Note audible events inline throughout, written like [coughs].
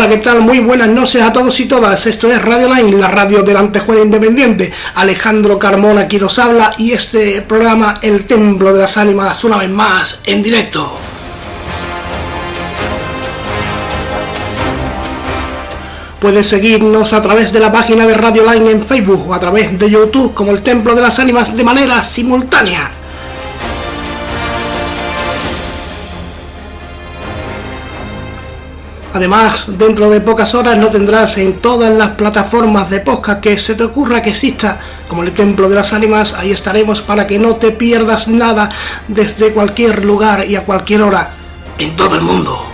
Hola, ¿qué tal? Muy buenas noches a todos y todas. Esto es Radio Line, la radio del Antejuela Independiente. Alejandro Carmona aquí nos habla y este programa, El Templo de las Ánimas, una vez más en directo. Puedes seguirnos a través de la página de Radio Line en Facebook o a través de YouTube como El Templo de las Ánimas de manera simultánea. Además, dentro de pocas horas lo tendrás en todas las plataformas de podcast que se te ocurra que exista, como el Templo de las Ánimas, ahí estaremos para que no te pierdas nada desde cualquier lugar y a cualquier hora en todo el mundo.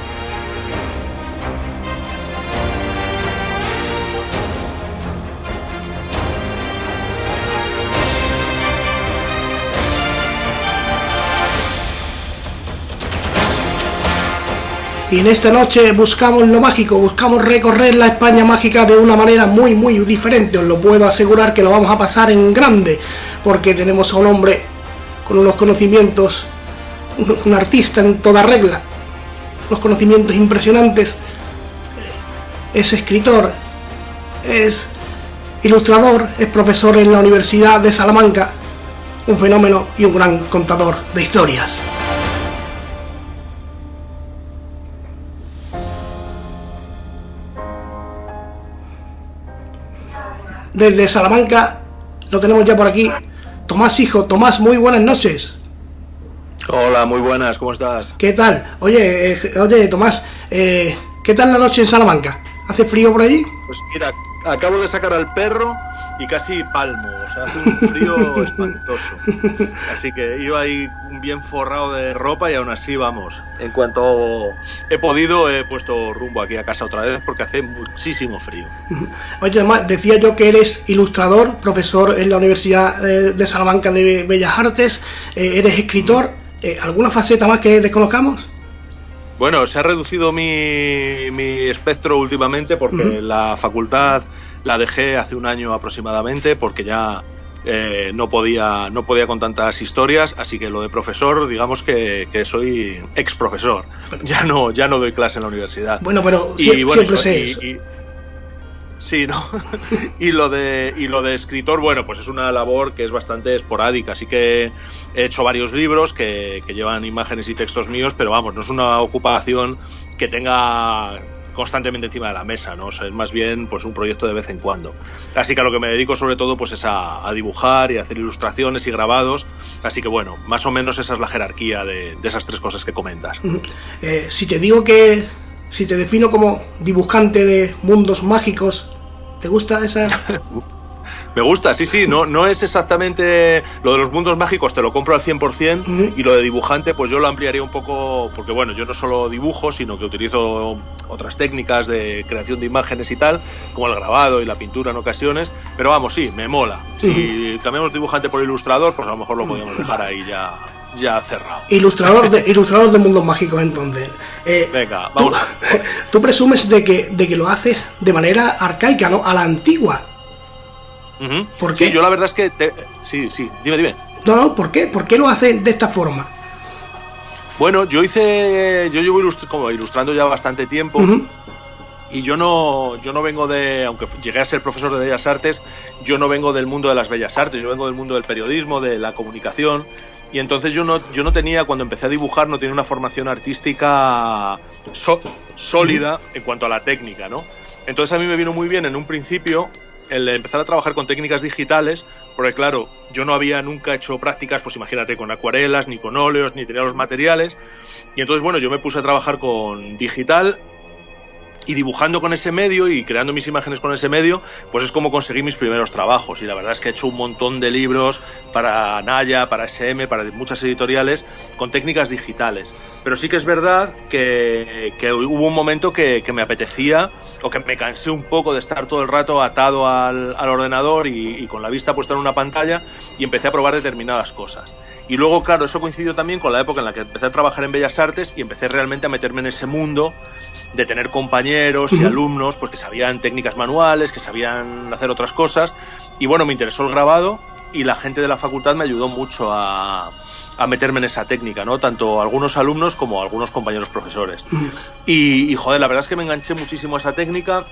Y en esta noche buscamos lo mágico, buscamos recorrer la España mágica de una manera muy muy diferente. Os lo puedo asegurar que lo vamos a pasar en grande, porque tenemos a un hombre con unos conocimientos, un artista en toda regla, unos conocimientos impresionantes. Es escritor, es ilustrador, es profesor en la Universidad de Salamanca, un fenómeno y un gran contador de historias. Desde Salamanca. Lo tenemos ya por aquí. Tomás Hijo, Tomás, muy buenas noches. Hola, muy buenas, ¿cómo estás? ¿Qué tal? Oye, eh, oye, Tomás, eh, ¿qué tal la noche en Salamanca? ¿Hace frío por allí? Pues mira, acabo de sacar al perro y casi palmo, o sea, hace un frío [laughs] espantoso. Así que iba ahí bien forrado de ropa y aún así vamos. En cuanto he podido, he puesto rumbo aquí a casa otra vez porque hace muchísimo frío. [laughs] Oye, además, decía yo que eres ilustrador, profesor en la Universidad eh, de Salamanca de Bellas Artes, eh, eres escritor. Eh, ¿Alguna faceta más que desconozcamos? Bueno, se ha reducido mi, mi espectro últimamente porque la facultad la dejé hace un año aproximadamente porque ya eh, no podía no podía con tantas historias así que lo de profesor digamos que, soy ex profesor ya no ya no doy clase en la universidad. Bueno pero y, bueno, siempre sí no [laughs] y lo de y lo de escritor bueno pues es una labor que es bastante esporádica así que he hecho varios libros que, que llevan imágenes y textos míos pero vamos no es una ocupación que tenga constantemente encima de la mesa, ¿no? es más bien pues un proyecto de vez en cuando. Así que a lo que me dedico sobre todo pues es a, dibujar y a hacer ilustraciones y grabados. Así que bueno, más o menos esa es la jerarquía de, esas tres cosas que comentas. Eh, si te digo que, si te defino como dibujante de mundos mágicos, ¿te gusta esa... [laughs] Me gusta, sí, sí, no, no es exactamente lo de los mundos mágicos, te lo compro al 100% y lo de dibujante pues yo lo ampliaría un poco porque bueno, yo no solo dibujo, sino que utilizo otras técnicas de creación de imágenes y tal, como el grabado y la pintura en ocasiones, pero vamos, sí, me mola. Si cambiamos dibujante por ilustrador, pues a lo mejor lo podemos dejar ahí ya ya cerrado. Ilustrador de, ilustrador de mundos mágicos, entonces. Eh, Venga, vamos. Tú, [laughs] tú, presumes de que, de que lo haces de manera arcaica, ¿no? A la antigua. ¿Por qué? Sí, yo la verdad es que... Sí, sí, dime, dime. No, no, ¿por qué? ¿Por qué lo hacen de esta forma? Bueno, yo hice... Yo llevo como ilustrando ya bastante tiempo. Y yo no, yo no vengo de, aunque llegué a ser profesor de Bellas Artes, yo no vengo del mundo de las Bellas Artes, yo vengo del mundo del periodismo, de la comunicación, y entonces yo no, yo no tenía, cuando empecé a dibujar, no tenía una formación artística sólida en cuanto a la técnica, ¿no? Entonces a mí me vino muy bien en un principio el empezar a trabajar con técnicas digitales, porque claro, yo no había nunca hecho prácticas, pues imagínate, con acuarelas, ni con óleos, ni tenía los materiales. Y entonces, bueno, yo me puse a trabajar con digital y dibujando con ese medio y creando mis imágenes con ese medio, pues es como conseguir mis primeros trabajos. Y la verdad es que he hecho un montón de libros para Naya, para SM, para muchas editoriales, con técnicas digitales. Pero sí que es verdad que, hubo un momento que, me apetecía o que me cansé un poco de estar todo el rato atado al, ordenador y con la vista puesta en una pantalla y empecé a probar determinadas cosas. Y luego, claro, eso coincidió también con la época en la que empecé a trabajar en Bellas Artes y empecé realmente a meterme en ese mundo de tener compañeros y alumnos pues que sabían técnicas manuales, que sabían hacer otras cosas. Y bueno, me interesó el grabado y la gente de la facultad me ayudó mucho a, a meterme en esa técnica, ¿no? Tanto algunos alumnos como algunos compañeros profesores. Y, y, joder, la verdad es que me enganché muchísimo a esa técnica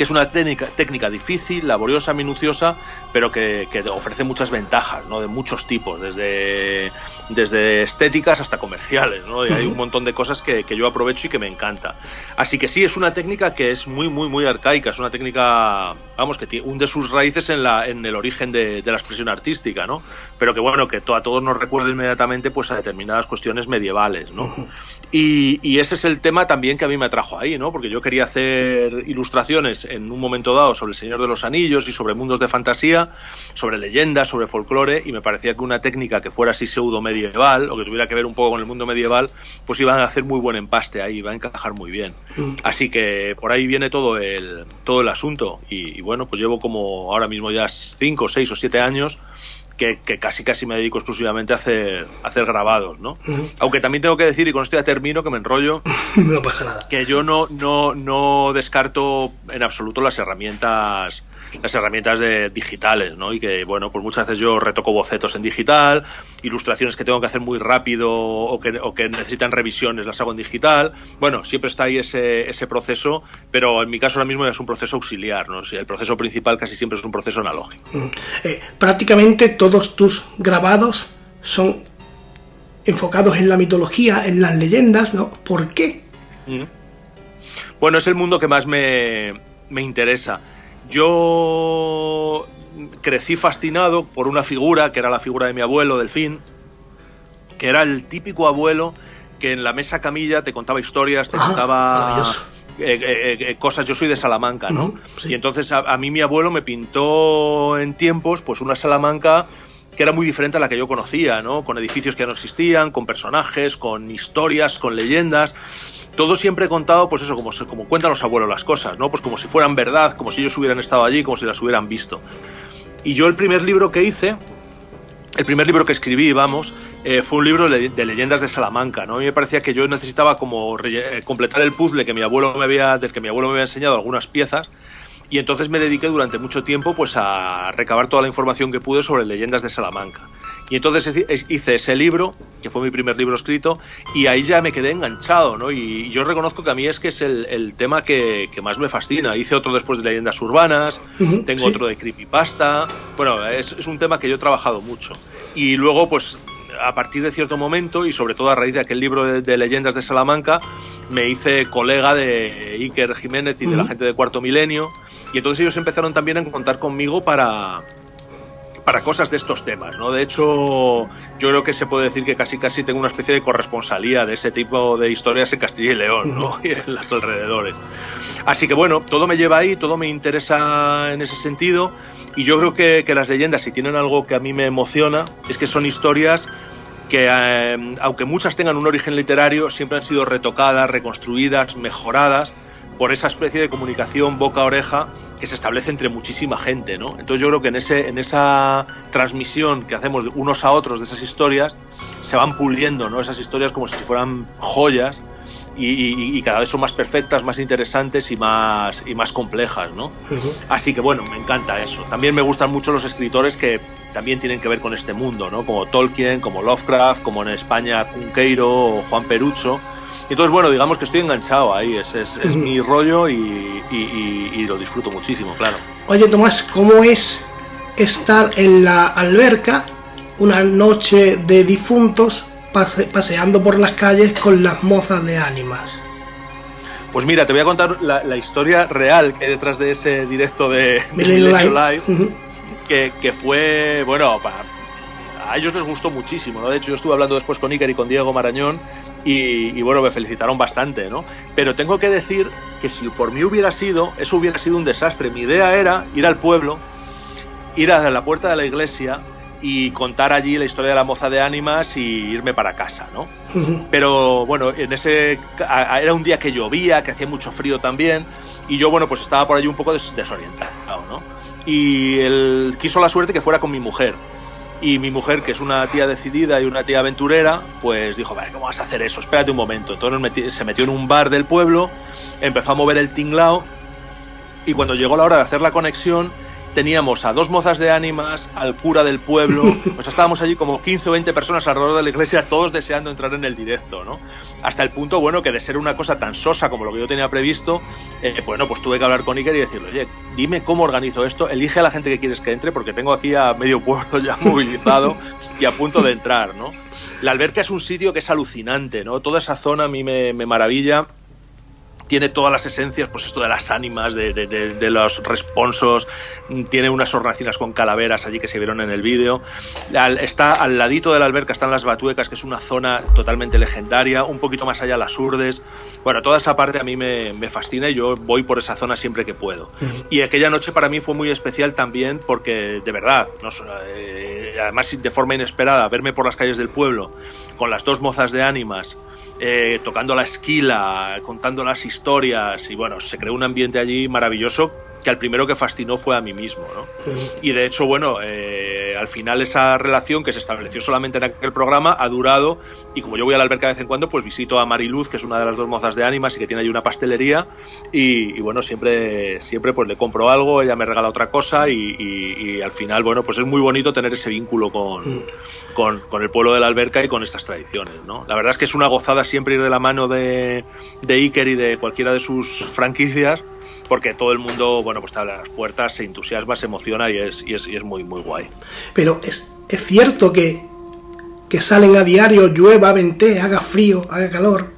que es una técnica, técnica difícil, laboriosa, minuciosa, pero que, ofrece muchas ventajas, ¿no? De muchos tipos, desde, desde estéticas hasta comerciales, ¿no? Y hay un montón de cosas que, yo aprovecho y que me encanta. Así que sí, es una técnica que es muy, muy, muy arcaica, es una técnica, vamos, que hunde sus raíces en, la, en el origen de, la expresión artística, ¿no? Pero que bueno, que a todos nos recuerda inmediatamente pues a determinadas cuestiones medievales, ¿no? Y, y ese es el tema también que a mí me atrajo ahí, ¿no? Porque yo quería hacer ilustraciones en un momento dado sobre el Señor de los Anillos y sobre mundos de fantasía, sobre leyendas, sobre folclore, y me parecía que una técnica que fuera así pseudo medieval o que tuviera que ver un poco con el mundo medieval, pues iba a hacer muy buen empaste ahí, iba a encajar muy bien. Mm. Así que por ahí viene todo el, todo el asunto. Y, bueno, pues llevo como ahora mismo ya 5, 6 o 7 años que, casi casi me dedico exclusivamente a hacer, hacer grabados, ¿no? Aunque también tengo que decir, y con esto ya termino, que me enrollo, [laughs] no pasa nada. que yo no, no, no descarto en absoluto las herramientas las herramientas de, digitales, ¿no? Y que, bueno, pues muchas veces yo retoco bocetos en digital, ilustraciones que tengo que hacer muy rápido o que, o que necesitan revisiones las hago en digital. Bueno, siempre está ahí ese, ese proceso, pero en mi caso ahora mismo es un proceso auxiliar, ¿no? el proceso principal casi siempre es un proceso analógico. Mm. Eh, prácticamente todos tus grabados son enfocados en la mitología, en las leyendas, ¿no? ¿Por qué? Mm. Bueno, es el mundo que más me, me interesa. Yo crecí fascinado por una figura, que era la figura de mi abuelo, Delfín, que era el típico abuelo que en la mesa camilla te contaba historias, te contaba eh, eh, eh, cosas. Yo soy de Salamanca, ¿no? Y entonces a, mí mi abuelo me pintó en tiempos, pues una Salamanca que era muy diferente a la que yo conocía, ¿no? Con edificios que no existían, con personajes, con historias, con leyendas todo siempre contado, pues eso, como, como cuentan los abuelos las cosas, ¿no? Pues como si fueran verdad, como si ellos hubieran estado allí, como si las hubieran visto. Y yo el primer libro que hice, el primer libro que escribí, vamos, eh, fue un libro de, leyendas de Salamanca, ¿no? A mí me parecía que yo necesitaba como eh, completar el puzzle que mi abuelo me había, del que mi abuelo me había enseñado algunas piezas, y entonces me dediqué durante mucho tiempo pues a recabar toda la información que pude sobre leyendas de Salamanca. Y entonces hice ese libro, que fue mi primer libro escrito, y ahí ya me quedé enganchado, ¿no? Y yo reconozco que a mí es que es el, tema que, más me fascina. Hice otro después de leyendas urbanas, tengo otro de creepypasta. Bueno, es, es un tema que yo he trabajado mucho. Y luego, pues a partir de cierto momento y sobre todo a raíz de aquel libro de, leyendas de Salamanca, me hice colega de Iker Jiménez y de la gente de Cuarto Milenio y entonces ellos empezaron también a contar conmigo para, para cosas de estos temas, ¿no? De hecho, yo creo que se puede decir que casi casi tengo una especie de corresponsalía de ese tipo de historias en Castilla y León, ¿no? [laughs] Y en los alrededores. Así que bueno, todo me lleva ahí, todo me interesa en ese sentido. Y yo creo que, que las leyendas, si tienen algo que a mí me emociona, es que son historias que, eh, aunque muchas tengan un origen literario, siempre han sido retocadas, reconstruidas, mejoradas por esa especie de comunicación boca a oreja que se establece entre muchísima gente, ¿no? Entonces yo creo que en, ese, en esa transmisión que hacemos unos a otros de esas historias, se van puliendo, ¿no? Esas historias como si fueran joyas y, cada vez son más perfectas, más interesantes y más, y más complejas, ¿no? Así que bueno, me encanta eso. También me gustan mucho los escritores que también tienen que ver con este mundo, ¿no? Como Tolkien, como Lovecraft, como en España Cunqueiro o Juan Perucho entonces, bueno, digamos que estoy enganchado ahí, es, es, mi rollo y, lo disfruto muchísimo, claro. Oye, Tomás, ¿cómo es estar en la alberca una noche de difuntos paseando por las calles con las mozas de ánimas? Pues mira, te voy a contar la, historia real que hay detrás de ese directo de, Live, que, que, fue, bueno, a ellos les gustó muchísimo, ¿no? De hecho, yo estuve hablando después con Iker y con Diego Marañón y, bueno, me felicitaron bastante, ¿no? Pero tengo que decir que si por mí hubiera sido, eso hubiera sido un desastre. Mi idea era ir al pueblo, ir a la puerta de la iglesia y contar allí la historia de la moza de ánimas y irme para casa, ¿no? Pero bueno, en ese era un día que llovía, que hacía mucho frío también y yo bueno, pues estaba por allí un poco desorientado, ¿no? Y él quiso la suerte que fuera con mi mujer. Y mi mujer, que es una tía decidida y una tía aventurera, pues dijo, vale, ¿cómo vas a hacer eso? Espérate un momento. Entonces se metió en un bar del pueblo, empezó a mover el tinglao y cuando llegó la hora de hacer la conexión, teníamos a dos mozas de ánimas, al cura del pueblo, [laughs] pues estábamos allí como 15 o 20 personas alrededor de la iglesia, todos deseando entrar en el directo, ¿no? Hasta el punto, bueno, que de ser una cosa tan sosa como lo que yo tenía previsto, eh, bueno, pues tuve que hablar con Iker y decirle, oye, dime cómo organizo esto, elige a la gente que quieres que entre, porque tengo aquí a medio puerto ya [laughs] movilizado y a punto de entrar, ¿no? La alberca es un sitio que es alucinante, ¿no? Toda esa zona a mí me maravilla tiene todas las esencias, pues esto de las ánimas, de, de, de, los responsos, tiene unas hornacinas con calaveras allí que se vieron en el vídeo. está al ladito de la alberca están las batuecas, que es una zona totalmente legendaria, un poquito más allá las urdes. Bueno, toda esa parte a mí me, me fascina y yo voy por esa zona siempre que puedo. Y aquella noche para mí fue muy especial también porque, de verdad, no, eh, además de forma inesperada, verme por las calles del pueblo con las dos mozas de ánimas, eh, tocando la esquila, contando las historias y bueno, se creó un ambiente allí maravilloso que al primero que fascinó fue a mí mismo, ¿no? Y de hecho, bueno, eh, al final esa relación que se estableció solamente en aquel programa ha durado y como yo voy a la alberca de vez en cuando, pues visito a Mariluz, que es una de las dos mozas de ánimas y que tiene allí una pastelería y, y bueno, siempre, siempre pues le compro algo, ella me regala otra cosa y, y, y al final, bueno, pues es muy bonito tener ese vínculo con, con, con, el pueblo de la alberca y con estas tradiciones, ¿no? La verdad es que es una gozada siempre ir de la mano de, de Iker y de cualquiera de sus franquicias porque todo el mundo, bueno, pues te abre las puertas, se entusiasma, se emociona y es, y es, y es muy, muy guay. Pero es, es cierto que, que salen a diario, llueva, vente, haga frío, haga calor.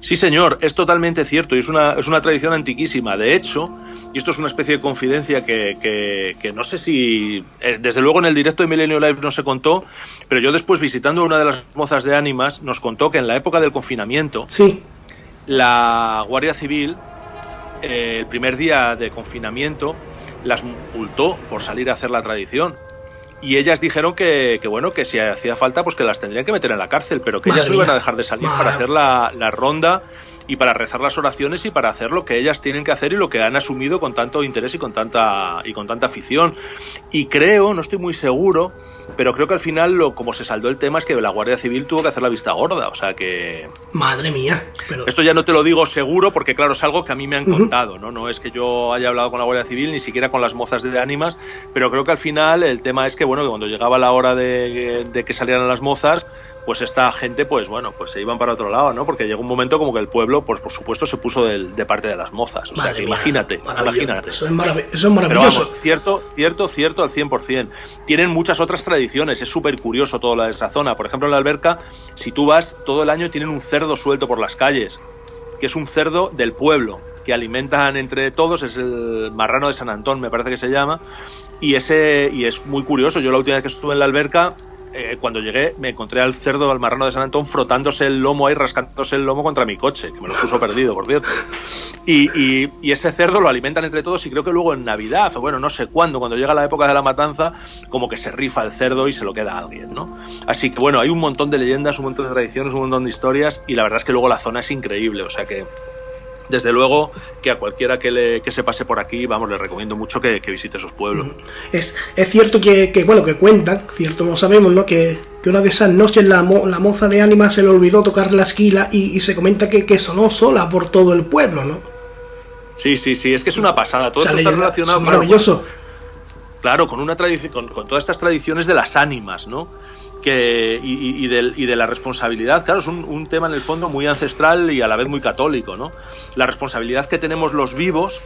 Sí, señor, es totalmente cierto y es una, es una tradición antiquísima. De hecho, y esto es una especie de confidencia que, que, que no sé si, eh, desde luego en el directo de Milenio Live no se contó, pero yo después visitando una de las mozas de ánimas nos contó que en la época del confinamiento, sí. la Guardia Civil eh, el primer día de confinamiento las multó por salir a hacer la tradición. Y ellas dijeron que, que, bueno, que si hacía falta, pues que las tendrían que meter en la cárcel, pero que Madre ellas no iban a dejar de salir Madre. para hacer la, la ronda y para rezar las oraciones y para hacer lo que ellas tienen que hacer y lo que han asumido con tanto interés y con tanta y con tanta afición. Y creo, no estoy muy seguro, pero creo que al final lo como se saldó el tema es que la Guardia Civil tuvo que hacer la vista gorda, o sea que Madre mía. Pero, esto ya no te lo digo seguro porque claro, es algo que a mí me han contado, ¿no? No es que yo haya hablado con la Guardia Civil ni siquiera con las mozas de ánimas, pero creo que al final el tema es que bueno, que cuando llegaba la hora de, de que salieran las mozas, pues esta gente, pues bueno, pues se iban para otro lado, ¿no? Porque llegó un momento como que el pueblo, pues por supuesto, se puso del- de parte de las mozas. O sea, que mía, imagínate, imagínate. Eso es, marav- eso es Pero maravilloso. vamos, cierto, cierto, cierto al 100%. Tienen muchas otras tradiciones, es súper curioso todo la de esa zona. Por ejemplo, en la alberca, si tú vas, todo el año tienen un cerdo suelto por las calles, que es un cerdo del pueblo, que alimentan entre todos, es el marrano de San Antón, me parece que se llama, y ese y es muy curioso. Yo la última vez que estuve en la alberca, eh, cuando llegué, me encontré al cerdo, al marrano de San Antón, frotándose el lomo ahí, rascándose el lomo contra mi coche, que me lo puso perdido, por cierto. Y, y, y, ese cerdo lo alimentan entre todos y creo que luego en Navidad, o bueno, no sé cuándo, cuando llega la época de la matanza, como que se rifa el cerdo y se lo queda a alguien, ¿no? Así que bueno, hay un montón de leyendas, un montón de tradiciones, un montón de historias y la verdad es que luego la zona es increíble, o sea que desde luego que a cualquiera que, le, que se pase por aquí, vamos, le recomiendo mucho que, que visite esos pueblos. Es, es cierto que, que, bueno, que cuentan, cierto, no sabemos, ¿no? Que, que una de esas noches la, mo, la moza de ánima se le olvidó tocar la esquila y, y se comenta que, sonó sola por todo el pueblo, ¿no? Sí, sí, sí, es que es una pasada. Todo o sea, esto está relacionado maravilloso. Claro, con una tradición, con, con, todas estas tradiciones de las ánimas, ¿no? Que, y, y, de, y, de, la responsabilidad, claro, es un, un, tema en el fondo muy ancestral y a la vez muy católico, ¿no? La responsabilidad que tenemos los vivos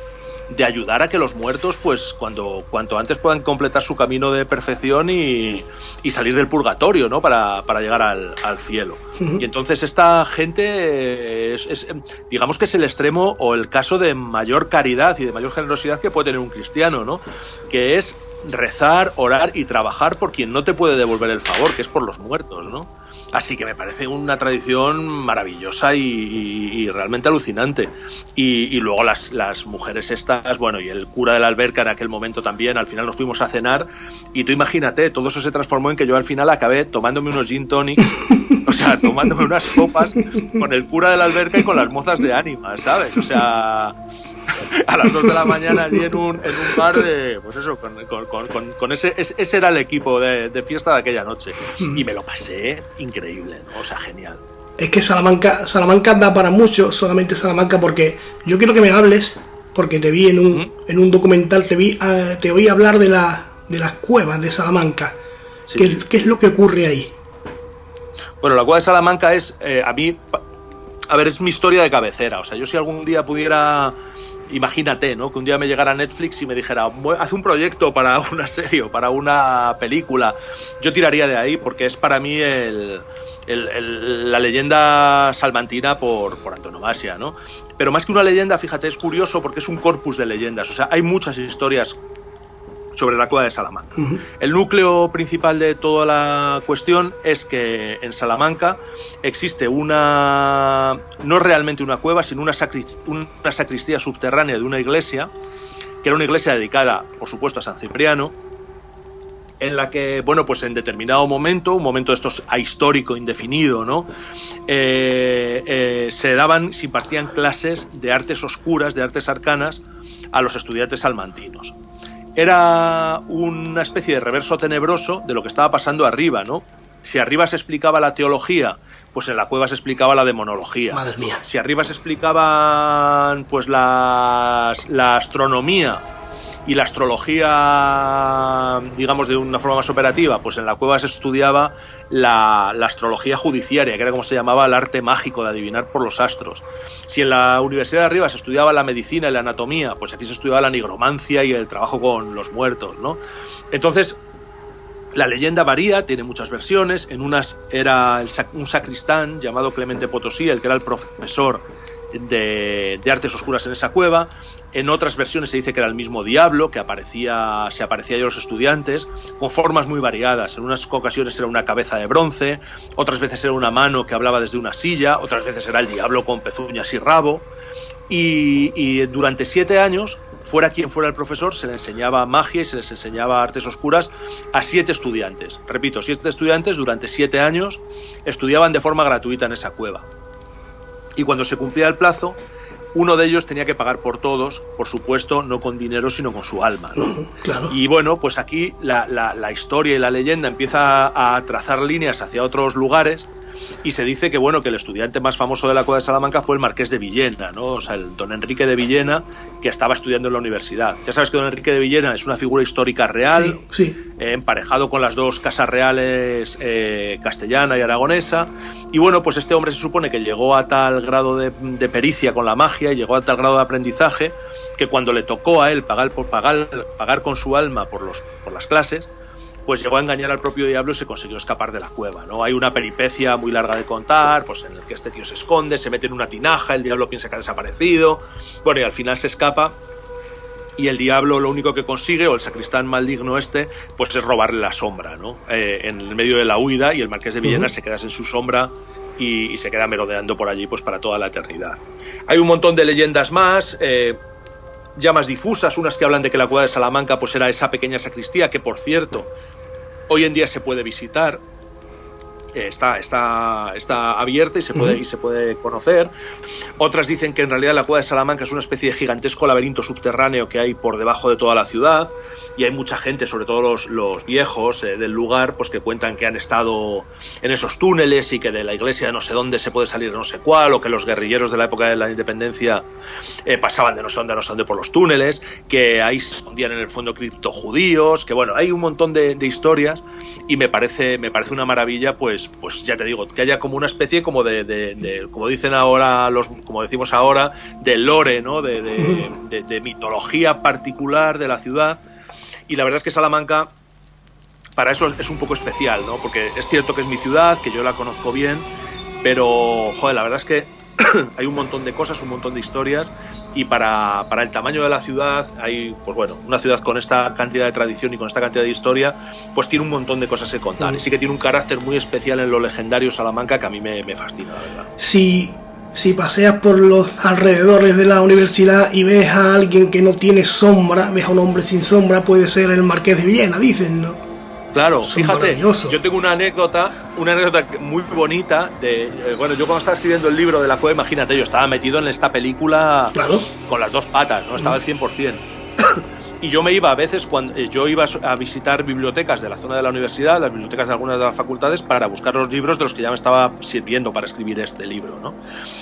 de ayudar a que los muertos, pues, cuando cuanto antes puedan completar su camino de perfección y, y salir del purgatorio, ¿no? Para, para llegar al, al cielo. Uh -huh. Y entonces esta gente, es, es, digamos que es el extremo o el caso de mayor caridad y de mayor generosidad que puede tener un cristiano, ¿no? Que es rezar, orar y trabajar por quien no te puede devolver el favor, que es por los muertos, ¿no? Así que me parece una tradición maravillosa y, realmente alucinante. Y, y luego las, las, mujeres estas, bueno, y el cura de la alberca en aquel momento también, al final nos fuimos a cenar y tú imagínate, todo eso se transformó en que yo al final acabé tomándome unos gin tonics, [laughs] o sea, tomándome unas copas con el cura de la alberca y con las mozas de ánimas, ¿sabes? O sea, [laughs] a las 2 de la mañana allí en un, en un bar de, pues eso, con, con, con, con ese, ese era el equipo de, de, fiesta de aquella noche. Y me lo pasé increíble, ¿no? O sea, genial. Es que Salamanca, Salamanca da para mucho, solamente Salamanca, porque yo quiero que me hables porque te vi en un, en un documental, te vi, ah, te oí hablar de, la, de las cuevas de Salamanca. ¿Qué, es lo que ocurre ahí? Bueno, la cueva de Salamanca es, eh, a mí, a ver, es mi historia de cabecera. O sea, yo si algún día pudiera imagínate, ¿no? Que un día me llegara Netflix y me dijera, haz un proyecto para [laughs] una serie o para una película. Yo tiraría de ahí porque es para mí el, la leyenda salmantina por, por antonomasia, ¿no? Pero más que una leyenda, fíjate, es curioso porque es un corpus de leyendas. O sea, hay muchas historias sobre la cueva de Salamanca. El núcleo principal de toda la cuestión es que en Salamanca existe una, no realmente una cueva, sino una, una sacristía subterránea de una iglesia, que era una iglesia dedicada, por supuesto, a San Cipriano, en la que, bueno, pues en determinado momento, un momento de estos ahistórico, indefinido, ¿no? Eh, eh, se daban, se impartían clases de artes oscuras, de artes arcanas, a los estudiantes salmantinos era una especie de reverso tenebroso de lo que estaba pasando arriba, ¿no? Si arriba se explicaba la teología, pues en la cueva se explicaba la demonología. Madre mía. Si arriba se explicaban pues la astronomía y la astrología, digamos, de una forma más operativa, pues en la cueva se estudiaba la, astrología judiciaria, que era como se llamaba el arte mágico de adivinar por los astros. Si en la Universidad de Arriba se estudiaba la medicina y la anatomía, pues aquí se estudiaba la nigromancia y el trabajo con los muertos, ¿no? Entonces, la leyenda varía, tiene muchas versiones. En unas era un sacristán llamado Clemente Potosí, el que era el profesor de, de, artes oscuras en esa cueva. En otras versiones se dice que era el mismo diablo que aparecía, se aparecía a los estudiantes, con formas muy variadas. En unas ocasiones era una cabeza de bronce, otras veces era una mano que hablaba desde una silla, otras veces era el diablo con pezuñas y rabo. Y, durante siete años, fuera quien fuera el profesor, se le enseñaba magia y se les enseñaba artes oscuras a siete estudiantes. Repito, siete estudiantes durante siete años estudiaban de forma gratuita en esa cueva. Y cuando se cumplía el plazo, uno de ellos tenía que pagar por todos, por supuesto, no con dinero, sino con su alma. [laughs] Y bueno, pues aquí la, la, historia y la leyenda empieza a trazar líneas hacia otros lugares y se dice que bueno que el estudiante más famoso de la Cueva de Salamanca fue el marqués de Villena, ¿no? O sea, el don Enrique de Villena que estaba estudiando en la universidad. Ya sabes que don Enrique de Villena es una figura histórica real, sí, eh, emparejado con las dos casas reales eh, castellana y aragonesa. Y bueno, pues este hombre se supone que llegó a tal grado de, pericia con la magia y llegó a tal grado de aprendizaje que cuando le tocó a él pagar por pagar, pagar con su alma por los por las clases, pues llegó a engañar al propio diablo y se consiguió escapar de la cueva, ¿no? Hay una peripecia muy larga de contar, pues en el que este tío se esconde, se mete en una tinaja, el diablo piensa que ha desaparecido, bueno, y al final se escapa y el diablo lo único que consigue, o el sacristán maligno este, pues es robarle la sombra, ¿no? Eh, en el medio de la huida y el marqués de Villena se queda en su sombra y, se queda merodeando por allí pues para toda la eternidad. Hay un montón de leyendas más, eh, ya más difusas, unas que hablan de que la cueva de Salamanca pues era esa pequeña sacristía, que por cierto, Hoy en día se puede visitar, está, está, está abierta y se, puede, y se puede conocer. Otras dicen que en realidad la cueva de Salamanca es una especie de gigantesco laberinto subterráneo que hay por debajo de toda la ciudad y hay mucha gente, sobre todo los, los viejos eh, del lugar, pues que cuentan que han estado en esos túneles y que de la iglesia de no sé dónde se puede salir de no sé cuál, o que los guerrilleros de la época de la independencia eh, pasaban de no sé dónde a no sé dónde por los túneles, que ahí se escondían en el fondo criptojudíos, que bueno, hay un montón de, historias y me parece, me parece una maravilla, pues, pues ya te digo, que haya como una especie como de, de, como dicen ahora los, como decimos ahora, de lore, ¿no? [laughs] de, de mitología particular de la ciudad y la verdad es que Salamanca para eso es un poco especial, ¿no? Porque es cierto que es mi ciudad, que yo la conozco bien, pero, joder, la verdad es que [clears throat] hay un montón de cosas, un montón de historias y para, para, el tamaño de la ciudad hay, pues bueno, una ciudad con esta cantidad de tradición y con esta cantidad de historia, pues tiene un montón de cosas que contar. Y sí que tiene un carácter muy especial en lo legendario Salamanca que a mí me, me fascina, la verdad. Sí, si paseas por los alrededores de la universidad y ves a alguien que no tiene sombra, ves a un hombre sin sombra, puede ser el Marqués de Viena, dicen, ¿no? Claro, fíjate, yo tengo una anécdota, una anécdota muy bonita de, eh, bueno, yo cuando estaba escribiendo el libro de la cueva, imagínate, yo estaba metido en esta película con las dos patas, no estaba al 100%. Y yo me iba a veces, cuando eh, yo iba a visitar bibliotecas de la zona de la universidad, las bibliotecas de algunas de las facultades, para buscar los libros de los que ya me estaba sirviendo para escribir este libro. ¿no?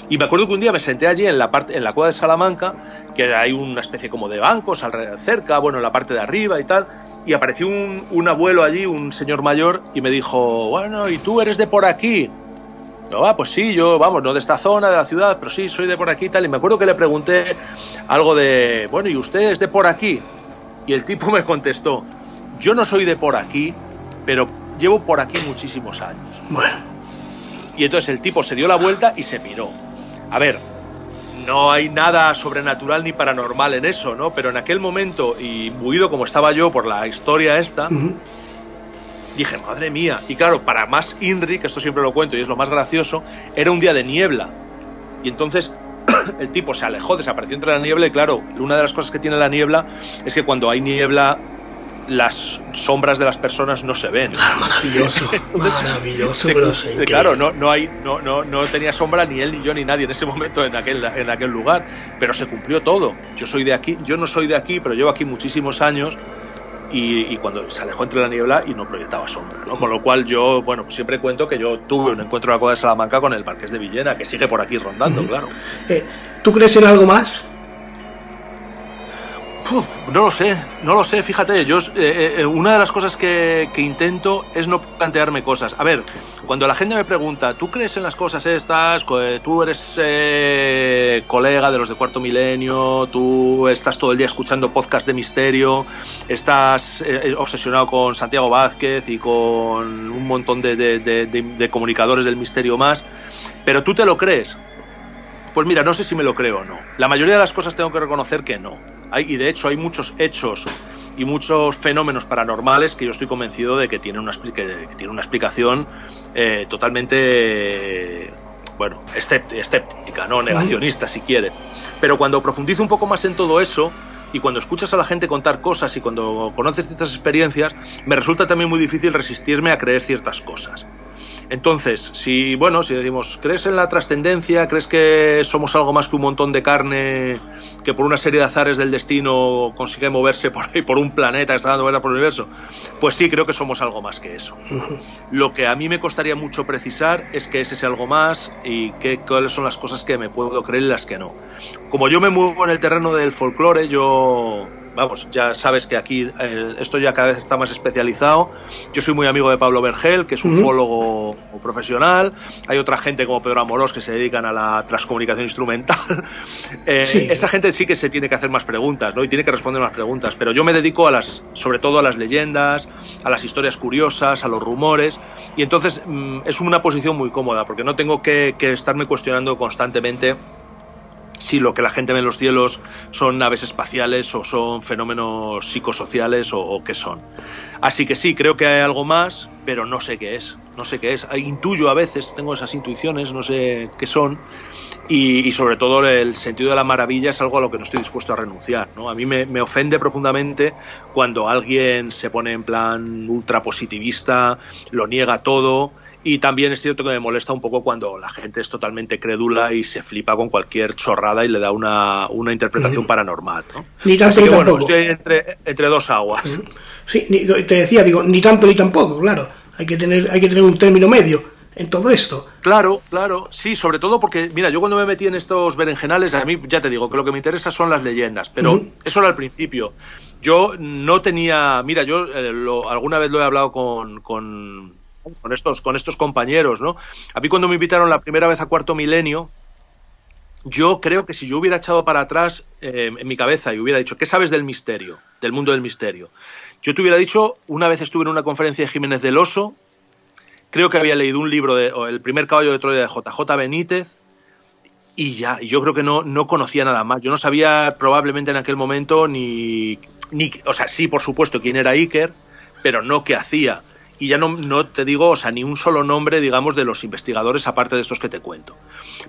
Y me acuerdo que un día me senté allí en la, parte, en la cueva de Salamanca, que hay una especie como de bancos alrededor, cerca, bueno, en la parte de arriba y tal, y apareció un, un abuelo allí, un señor mayor, y me dijo, bueno, ¿y tú eres de por aquí? No, ah, pues sí, yo, vamos, no de esta zona, de la ciudad, pero sí, soy de por aquí y tal. Y me acuerdo que le pregunté algo de, bueno, ¿y usted es de por aquí? Y el tipo me contestó, yo no soy de por aquí, pero llevo por aquí muchísimos años. Bueno. Y entonces el tipo se dio la vuelta y se miró. A ver, no hay nada sobrenatural ni paranormal en eso, ¿no? Pero en aquel momento, y buido como estaba yo por la historia esta, dije, madre mía. Y claro, para más Inri, que esto siempre lo cuento y es lo más gracioso, era un día de niebla. Y entonces [coughs] el tipo se alejó, desapareció entre la niebla y claro, una de las cosas que tiene la niebla es que cuando hay niebla las sombras de las personas no se ven. Maravilloso, [laughs] maravilloso, Claro, no, no, hay, no, no, no tenía sombra ni él, ni yo, ni nadie en ese momento en aquel, en aquel lugar, pero se cumplió todo. Yo soy de aquí, yo no soy de aquí, pero llevo aquí muchísimos años y, cuando se alejó entre la niebla y no proyectaba sombra, ¿no? Con lo cual yo, bueno, siempre cuento que yo tuve un encuentro en la Cueva de Salamanca con el Marqués de Villena, que sigue por aquí rondando, claro. Eh, ¿Tú crees en algo más? No lo sé, no lo sé, fíjate, yo eh, eh, una de las cosas que, intento es no plantearme cosas. A ver, cuando la gente me pregunta, ¿tú crees en las cosas estas? Eh, ¿Tú eres colega de los de Cuarto Milenio? ¿Tú estás todo el día escuchando podcast de misterio? ¿Estás obsesionado con Santiago Vázquez y con un montón de, de comunicadores del misterio más? ¿Pero tú te lo crees? Pues mira, no sé si me lo creo o no. La mayoría de las cosas tengo que reconocer que no. Y de hecho hay muchos hechos y muchos fenómenos paranormales que yo estoy convencido de que tienen una, que, tiene una explicación eh, totalmente, bueno, escéptica, ¿no? Negacionista, si quiere. Pero cuando profundizo un poco más en todo eso, y cuando escuchas a la gente contar cosas y cuando conoces ciertas experiencias, me resulta también muy difícil resistirme a creer ciertas cosas. Entonces, si, bueno, si decimos, ¿crees en la trascendencia? ¿Crees que somos algo más que un montón de carne que por una serie de azares del destino consigue moverse por ahí, por un planeta que está dando vuelta por el universo? Pues sí, creo que somos algo más que eso. Lo que a mí me costaría mucho precisar es que ese es algo más y qué, cuáles son las cosas que me puedo creer y las que no. Como yo me muevo en el terreno del folclore, yo vamos, ya sabes que aquí eh, esto ya cada vez está más especializado. Yo soy muy amigo de Pablo Vergel, que es un fólogo profesional. Hay otra gente como Pedro Amorós que se dedican a la transcomunicación instrumental. [laughs] Eh, esa gente sí que se tiene que hacer más preguntas, ¿no? Y tiene que responder más preguntas. Pero yo me dedico a las, sobre todo a las leyendas, a las historias curiosas, a los rumores. Y entonces mm, es una posición muy cómoda, porque no tengo que, que estarme cuestionando constantemente si lo que la gente ve en los cielos son naves espaciales o son fenómenos psicosociales o, qué son. Así que sí, creo que hay algo más, pero no sé qué es. No sé qué es. Intuyo a veces, tengo esas intuiciones, no sé qué son. Y, sobre todo el sentido de la maravilla es algo a lo que no estoy dispuesto a renunciar. ¿no? A mí me, me ofende profundamente cuando alguien se pone en plan ultra positivista, lo niega todo y también es cierto que me molesta un poco cuando la gente es totalmente crédula y se flipa con cualquier chorrada y le da una, una interpretación paranormal. ¿no? Ni tanto ni tampoco. estoy entre, entre dos aguas. Sí, te decía, digo, ni tanto ni tampoco, claro. Hay que tener, hay que tener un término medio en todo esto. Claro, claro, sí, sobre todo porque, mira, yo cuando me metí en estos berenjenales, a mí ya te digo que lo que me interesa son las leyendas, pero eso era al principio. Yo no tenía, mira, yo eh, alguna vez lo he hablado con, con con estos, con estos compañeros, ¿no? A mí cuando me invitaron la primera vez a Cuarto Milenio, yo creo que si yo hubiera echado para atrás eh, en mi cabeza y hubiera dicho, ¿qué sabes del misterio, del mundo del misterio? Yo te hubiera dicho, una vez estuve en una conferencia de Jiménez del Oso, creo que había leído un libro de El primer caballo de Troya de JJ Benítez, y ya, yo creo que no, no conocía nada más. Yo no sabía probablemente en aquel momento ni, ni, o sea, sí, por supuesto, quién era Iker, pero no qué hacía y ya no, no, te digo, o sea, ni un solo nombre, digamos, de los investigadores aparte de estos que te cuento.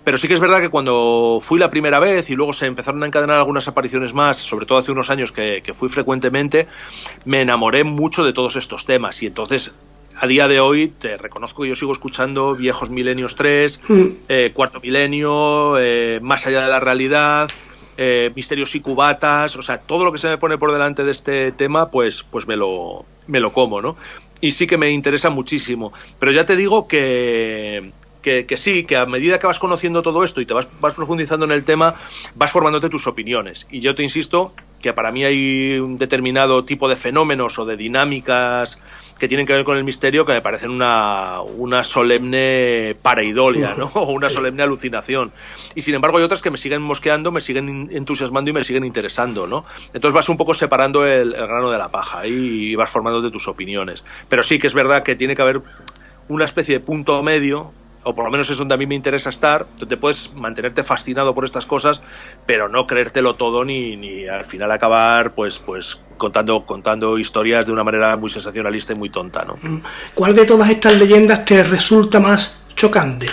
Pero sí que es verdad que cuando fui la primera vez y luego se empezaron a encadenar algunas apariciones más, sobre todo hace unos años que, fui frecuentemente, me enamoré mucho de todos estos temas y entonces a día de hoy te reconozco que yo sigo escuchando Viejos Milenios 3, mm. eh, Cuarto Milenio, eh, Más allá de la realidad, eh, misterios y cubatas, o sea, todo lo que se me pone por delante de este tema, pues, pues me lo, me lo como, ¿no? Y sí que me interesa muchísimo. Pero ya te digo que, que, sí, que a medida que vas conociendo todo esto y te vas, vas profundizando en el tema, vas formándote tus opiniones. Y yo te insisto que para mí hay un determinado tipo de fenómenos o de dinámicas que tienen que ver con el misterio que me parecen una, una solemne pareidolia, ¿no? [laughs] O una solemne alucinación. Y sin embargo hay otras que me siguen mosqueando, me siguen entusiasmando y me siguen interesando, ¿no? Entonces vas un poco separando el, grano de la paja y vas formando de tus opiniones. Pero sí que es verdad que tiene que haber una especie de punto medio o por lo menos es donde a mí me interesa estar, donde puedes mantenerte fascinado por estas cosas, pero no creértelo todo ni, ni al final acabar pues pues contando contando historias de una manera muy sensacionalista y muy tonta, ¿no? Mm. ¿Cuál de todas estas leyendas te resulta más chocante?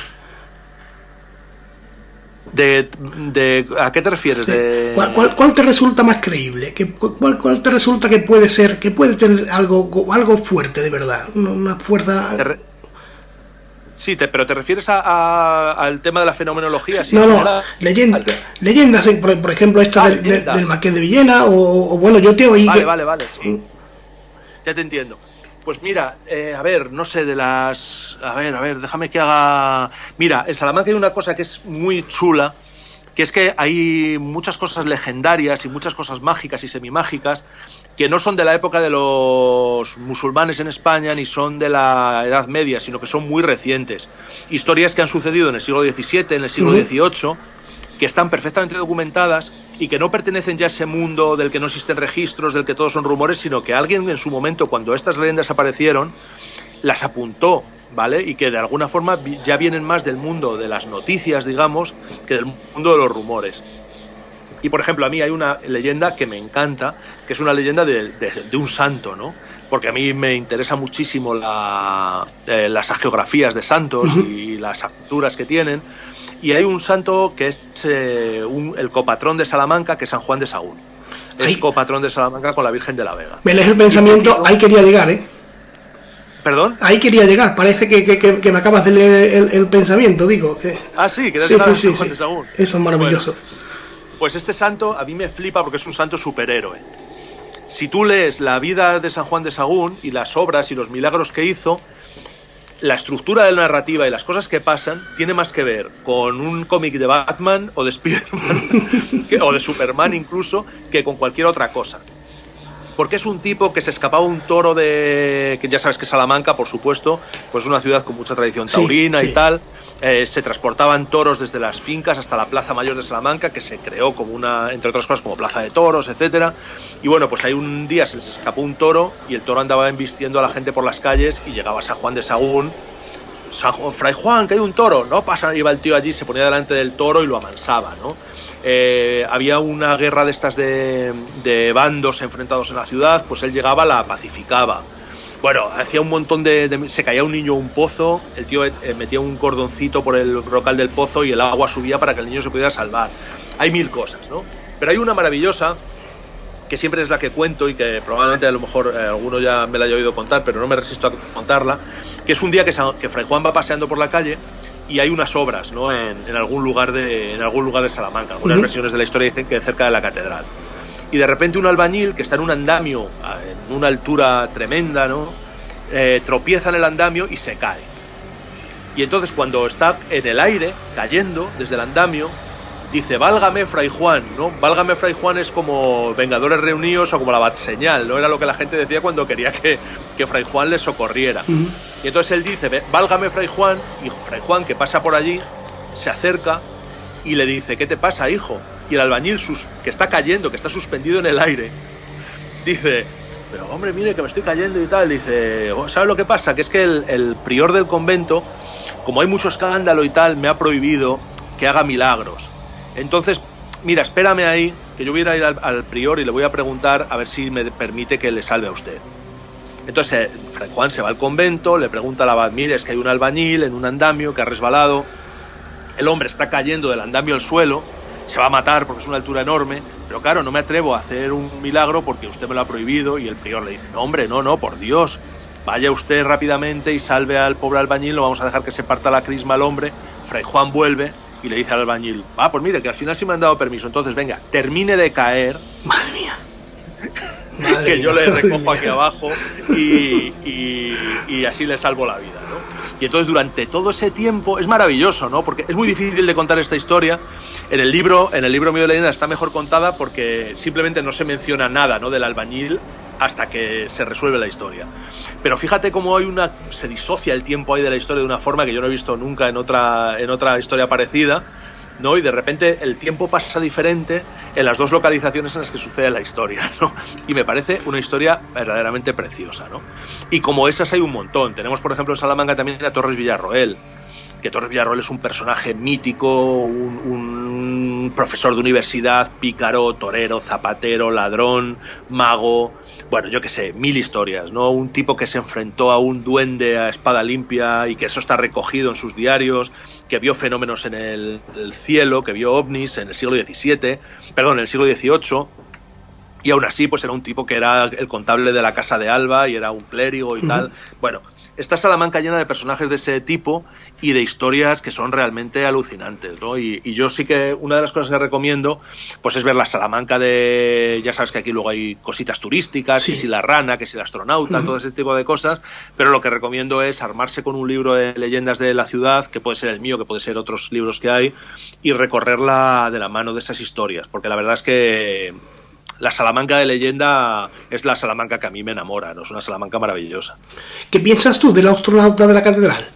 De, de, ¿A qué te refieres? De... ¿Cuál, te resulta más creíble? cuál, cuál, te resulta que puede ser, que puede tener algo, algo fuerte de verdad? Una, fuerza... Sí, pero te refieres al tema de la fenomenología. no, no, leyendas, eh, por, ejemplo, esta ah, del, Marqués de Villena, o, bueno, yo te oí. Vale, vale, vale, sí. Mm. Ya te entiendo. Pues mira, eh, a ver, no sé, de las. A ver, a ver, déjame que haga. Mira, en Salamanca hay una cosa que es muy chula, que es que hay muchas cosas legendarias y muchas cosas mágicas y semimágicas que no son de la época de los musulmanes en España ni son de la Edad Media, sino que son muy recientes. Historias que han sucedido en el siglo XVII, en el siglo XVIII, que están perfectamente documentadas y que no pertenecen ya a ese mundo del que no existen registros, del que todos son rumores, sino que alguien en su momento, cuando estas leyendas aparecieron, las apuntó, ¿vale? Y que de alguna forma ya vienen más del mundo de las noticias, digamos, que del mundo de los rumores. Y por ejemplo, a mí hay una leyenda que me encanta, que es una leyenda de, un santo, ¿no? Porque a mí me interesa muchísimo la, eh, las geografías de santos y las aventuras que tienen. Y hay un santo que es eh, el copatrón de Salamanca, que es San Juan de Sagún. Es copatrón de Salamanca con la Virgen de la Vega. Me lees el pensamiento, ahí quería llegar, ¿eh? ¿Perdón? Ahí quería llegar, parece que, me acabas de leer el, pensamiento, digo. ah, sí, que sí, sí, Juan de Sagún. Eso es maravilloso. pues este santo a mí me flipa porque es un santo superhéroe si tú lees la vida de San Juan de Sagún y las obras y los milagros que hizo, la estructura de la narrativa y las cosas que pasan tiene más que ver con un cómic de Batman o de Spider-Man [laughs] o de Superman incluso que con cualquier otra cosa. Porque es un tipo que se escapaba un toro de. que ya sabes que Salamanca, por supuesto, pues una ciudad con mucha tradición taurina y tal. Eh, se transportaban toros desde las fincas hasta la Plaza Mayor de Salamanca, que se creó como una, entre otras cosas, como plaza de toros, etcétera. Y bueno, pues ahí un día se les escapó un toro y el toro andaba embistiendo a la gente por las calles y llegaba San Juan de Sagún. San Fray Juan, que hay un toro, no pasa, iba el tío allí, se ponía delante del toro y lo amansaba, ¿no? Eh, había una guerra de estas de, de bandos enfrentados en la ciudad, pues él llegaba, la pacificaba bueno, hacía un montón de, Se caía un niño a un pozo, el tío eh, metía un cordoncito por el brocal del pozo y el agua subía para que el niño se pudiera salvar. Hay mil cosas, ¿no? Pero hay una maravillosa que siempre es la que cuento y que probablemente a lo mejor eh, alguno ya me la haya oído contar, pero no me resisto a contarla, que es un día que, que Fray Juan va paseando por la calle y hay unas obras ¿no? en, algún lugar de, en algún lugar de Salamanca. Algunas versiones de la historia dicen que cerca de la catedral y de repente un albañil que está en un andamio en una altura tremenda, ¿no? Eh, tropieza en el andamio y se cae. Y entonces cuando está en el aire, cayendo desde el andamio, dice, válgame Fray Juan, ¿no? Válgame Fray Juan es como Vengadores Reunidos o como la bat señal, ¿no? Era lo que la gente decía cuando quería que, que Fray Juan le socorriera. Y entonces él dice, válgame Fray Juan, y Fray Juan que pasa por allí, se acerca y le dice, ¿qué te pasa, hijo? Y el albañil sus, que está cayendo, que está suspendido en el aire, dice, pero hombre, mire que me estoy cayendo y tal, dice, oh, ¿sabes lo que pasa? Que es que el, prior del convento, como hay mucho escándalo y tal, me ha prohibido que haga milagros. Entonces, mira, espérame ahí, que yo voy a ir al, prior y le voy a preguntar a ver si me permite que le salve a usted. Entonces, Fray Juan se va al convento, le pregunta a la abad, mire, es que hay un albañil en un andamio que ha resbalado, el hombre está cayendo del andamio al suelo, se va a matar porque es una altura enorme, pero claro, no me atrevo a hacer un milagro porque usted me lo ha prohibido y el prior le dice, no hombre, no, no, por Dios, vaya usted rápidamente y salve al pobre albañil, no vamos a dejar que se parta la crisma al hombre, Fray Juan vuelve y y le dice al albañil, ah, pues mire, que al final sí me han dado permiso, entonces venga, termine de caer. Madre mía. [laughs] que yo le recojo aquí abajo y, y, así le salvo la vida, ¿no? Y entonces durante todo ese tiempo es maravilloso, ¿no? Porque es muy difícil de contar esta historia. En el libro, en el libro mío de leyenda está mejor contada porque simplemente no se menciona nada, ¿no? Del albañil hasta que se resuelve la historia. Pero fíjate cómo hay una se disocia el tiempo ahí de la historia de una forma que yo no he visto nunca en otra en otra historia parecida. ¿No? Y de repente el tiempo pasa diferente en las dos localizaciones en las que sucede la historia, [laughs] ¿no? Y me parece una historia verdaderamente preciosa, ¿no? Y como esas hay un montón. Tenemos, por ejemplo, en Salamanca también a Torres Villarroel, que Torres Villarroel es un personaje mítico, un, profesor de universidad, pícaro, torero, zapatero, ladrón, mago, bueno, yo qué sé, mil historias, ¿no? Un tipo que se enfrentó a un duende a espada limpia y que eso está recogido en sus diarios, que vio fenómenos en el, cielo, que vio ovnis en el siglo XVII, perdón, en el siglo XVIII, y aún así pues era un tipo que era el contable de la casa de Alba y era un clérigo y tal. Bueno, está Salamanca llena de personajes de ese tipo y de historias que son realmente alucinantes, ¿no? Y, yo sí que una de las cosas que recomiendo, pues es ver la Salamanca de, ya sabes que aquí luego hay cositas turísticas, que si la rana, que si el astronauta, todo ese tipo de cosas, pero lo que recomiendo es armarse con un libro de leyendas de la ciudad, que puede ser el mío, que puede ser otros libros que hay, y recorrerla de la mano de esas historias, porque la verdad es que la Salamanca de leyenda es la Salamanca que a mí me enamora, ¿no? Es una Salamanca maravillosa. ¿Qué piensas tú del astronauta de la catedral?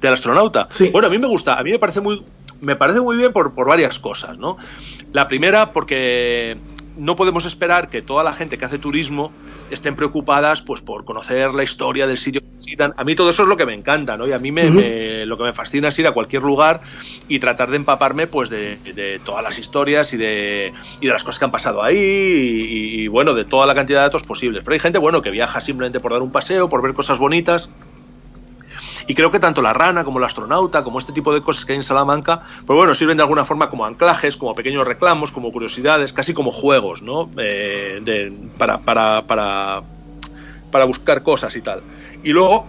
¿Del astronauta? Sí. Bueno, a mí me gusta, a mí me parece muy, me parece muy bien por, por varias cosas, ¿no? La primera, porque no podemos esperar que toda la gente que hace turismo estén preocupadas pues por conocer la historia del sitio que visitan. A mí todo eso es lo que me encanta, ¿no? Y a mí me, lo que me fascina es ir a cualquier lugar y tratar de empaparme pues de, todas las historias y de, y de las cosas que han pasado ahí y, y, bueno, de toda la cantidad de datos posibles. Pero hay gente, bueno, que viaja simplemente por dar un paseo, por ver cosas bonitas y creo que tanto la rana como el astronauta, como este tipo de cosas que hay en Salamanca, pues bueno, sirven de alguna forma como anclajes, como pequeños reclamos, como curiosidades, casi como juegos, ¿no? Eh, para, para, para, para buscar cosas y tal. Y luego,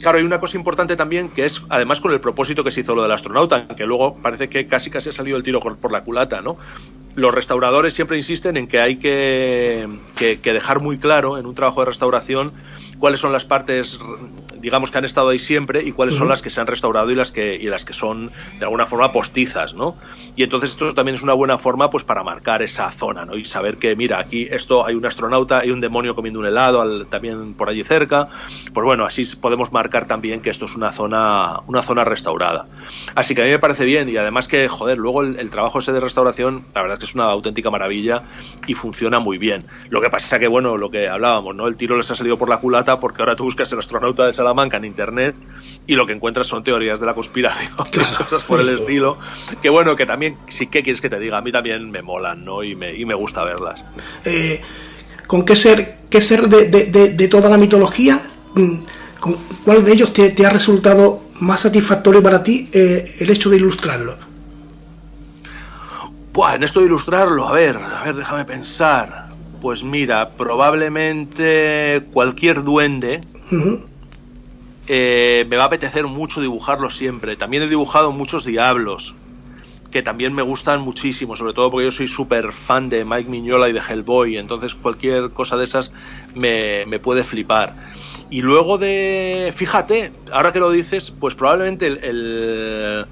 Claro, hay una cosa importante también que es, además con el propósito que se hizo lo del astronauta, que luego parece que casi casi ha salido el tiro por la culata, ¿no? Los restauradores siempre insisten en que hay que, que dejar muy claro en un trabajo de restauración cuáles son las partes digamos que han estado ahí siempre y cuáles son las que se han restaurado y las que y las que son de alguna forma postizas, ¿no? Y entonces esto también es una buena forma pues para marcar esa zona, ¿no? Y saber que mira, aquí esto hay un astronauta, hay un demonio comiendo un helado también por allí cerca. Pues bueno, así podemos marcar también que esto es una zona una zona restaurada. Así que a mí me parece bien y además que joder, luego el, trabajo ese de restauración, la verdad es que es una auténtica maravilla y funciona muy bien. Lo que pasa es que bueno, lo que hablábamos, ¿no? El tiro les ha salido por la culata porque ahora tú buscas el astronauta de Salamanca manca en internet y lo que encuentras son teorías de la conspiración, [laughs] cosas por el estilo, que bueno, que también, si qué quieres que te diga, a mí también me molan, ¿no? Y me, y me gusta verlas. Eh, ¿Con qué ser, qué ser de, de, toda la mitología, mm, con cuál de ellos te, ha resultado más satisfactorio para ti eh, el hecho de ilustrarlo? Buah, en esto de ilustrarlo, a ver, a ver, déjame pensar. Pues mira, probablemente cualquier duende, eh, me va a apetecer mucho dibujarlo siempre. También he dibujado muchos diablos, que también me gustan muchísimo, sobre todo porque yo soy súper fan de Mike Mignola y de Hellboy, entonces cualquier cosa de esas me, puede flipar. Y luego de, fíjate, ahora que lo dices, pues probablemente el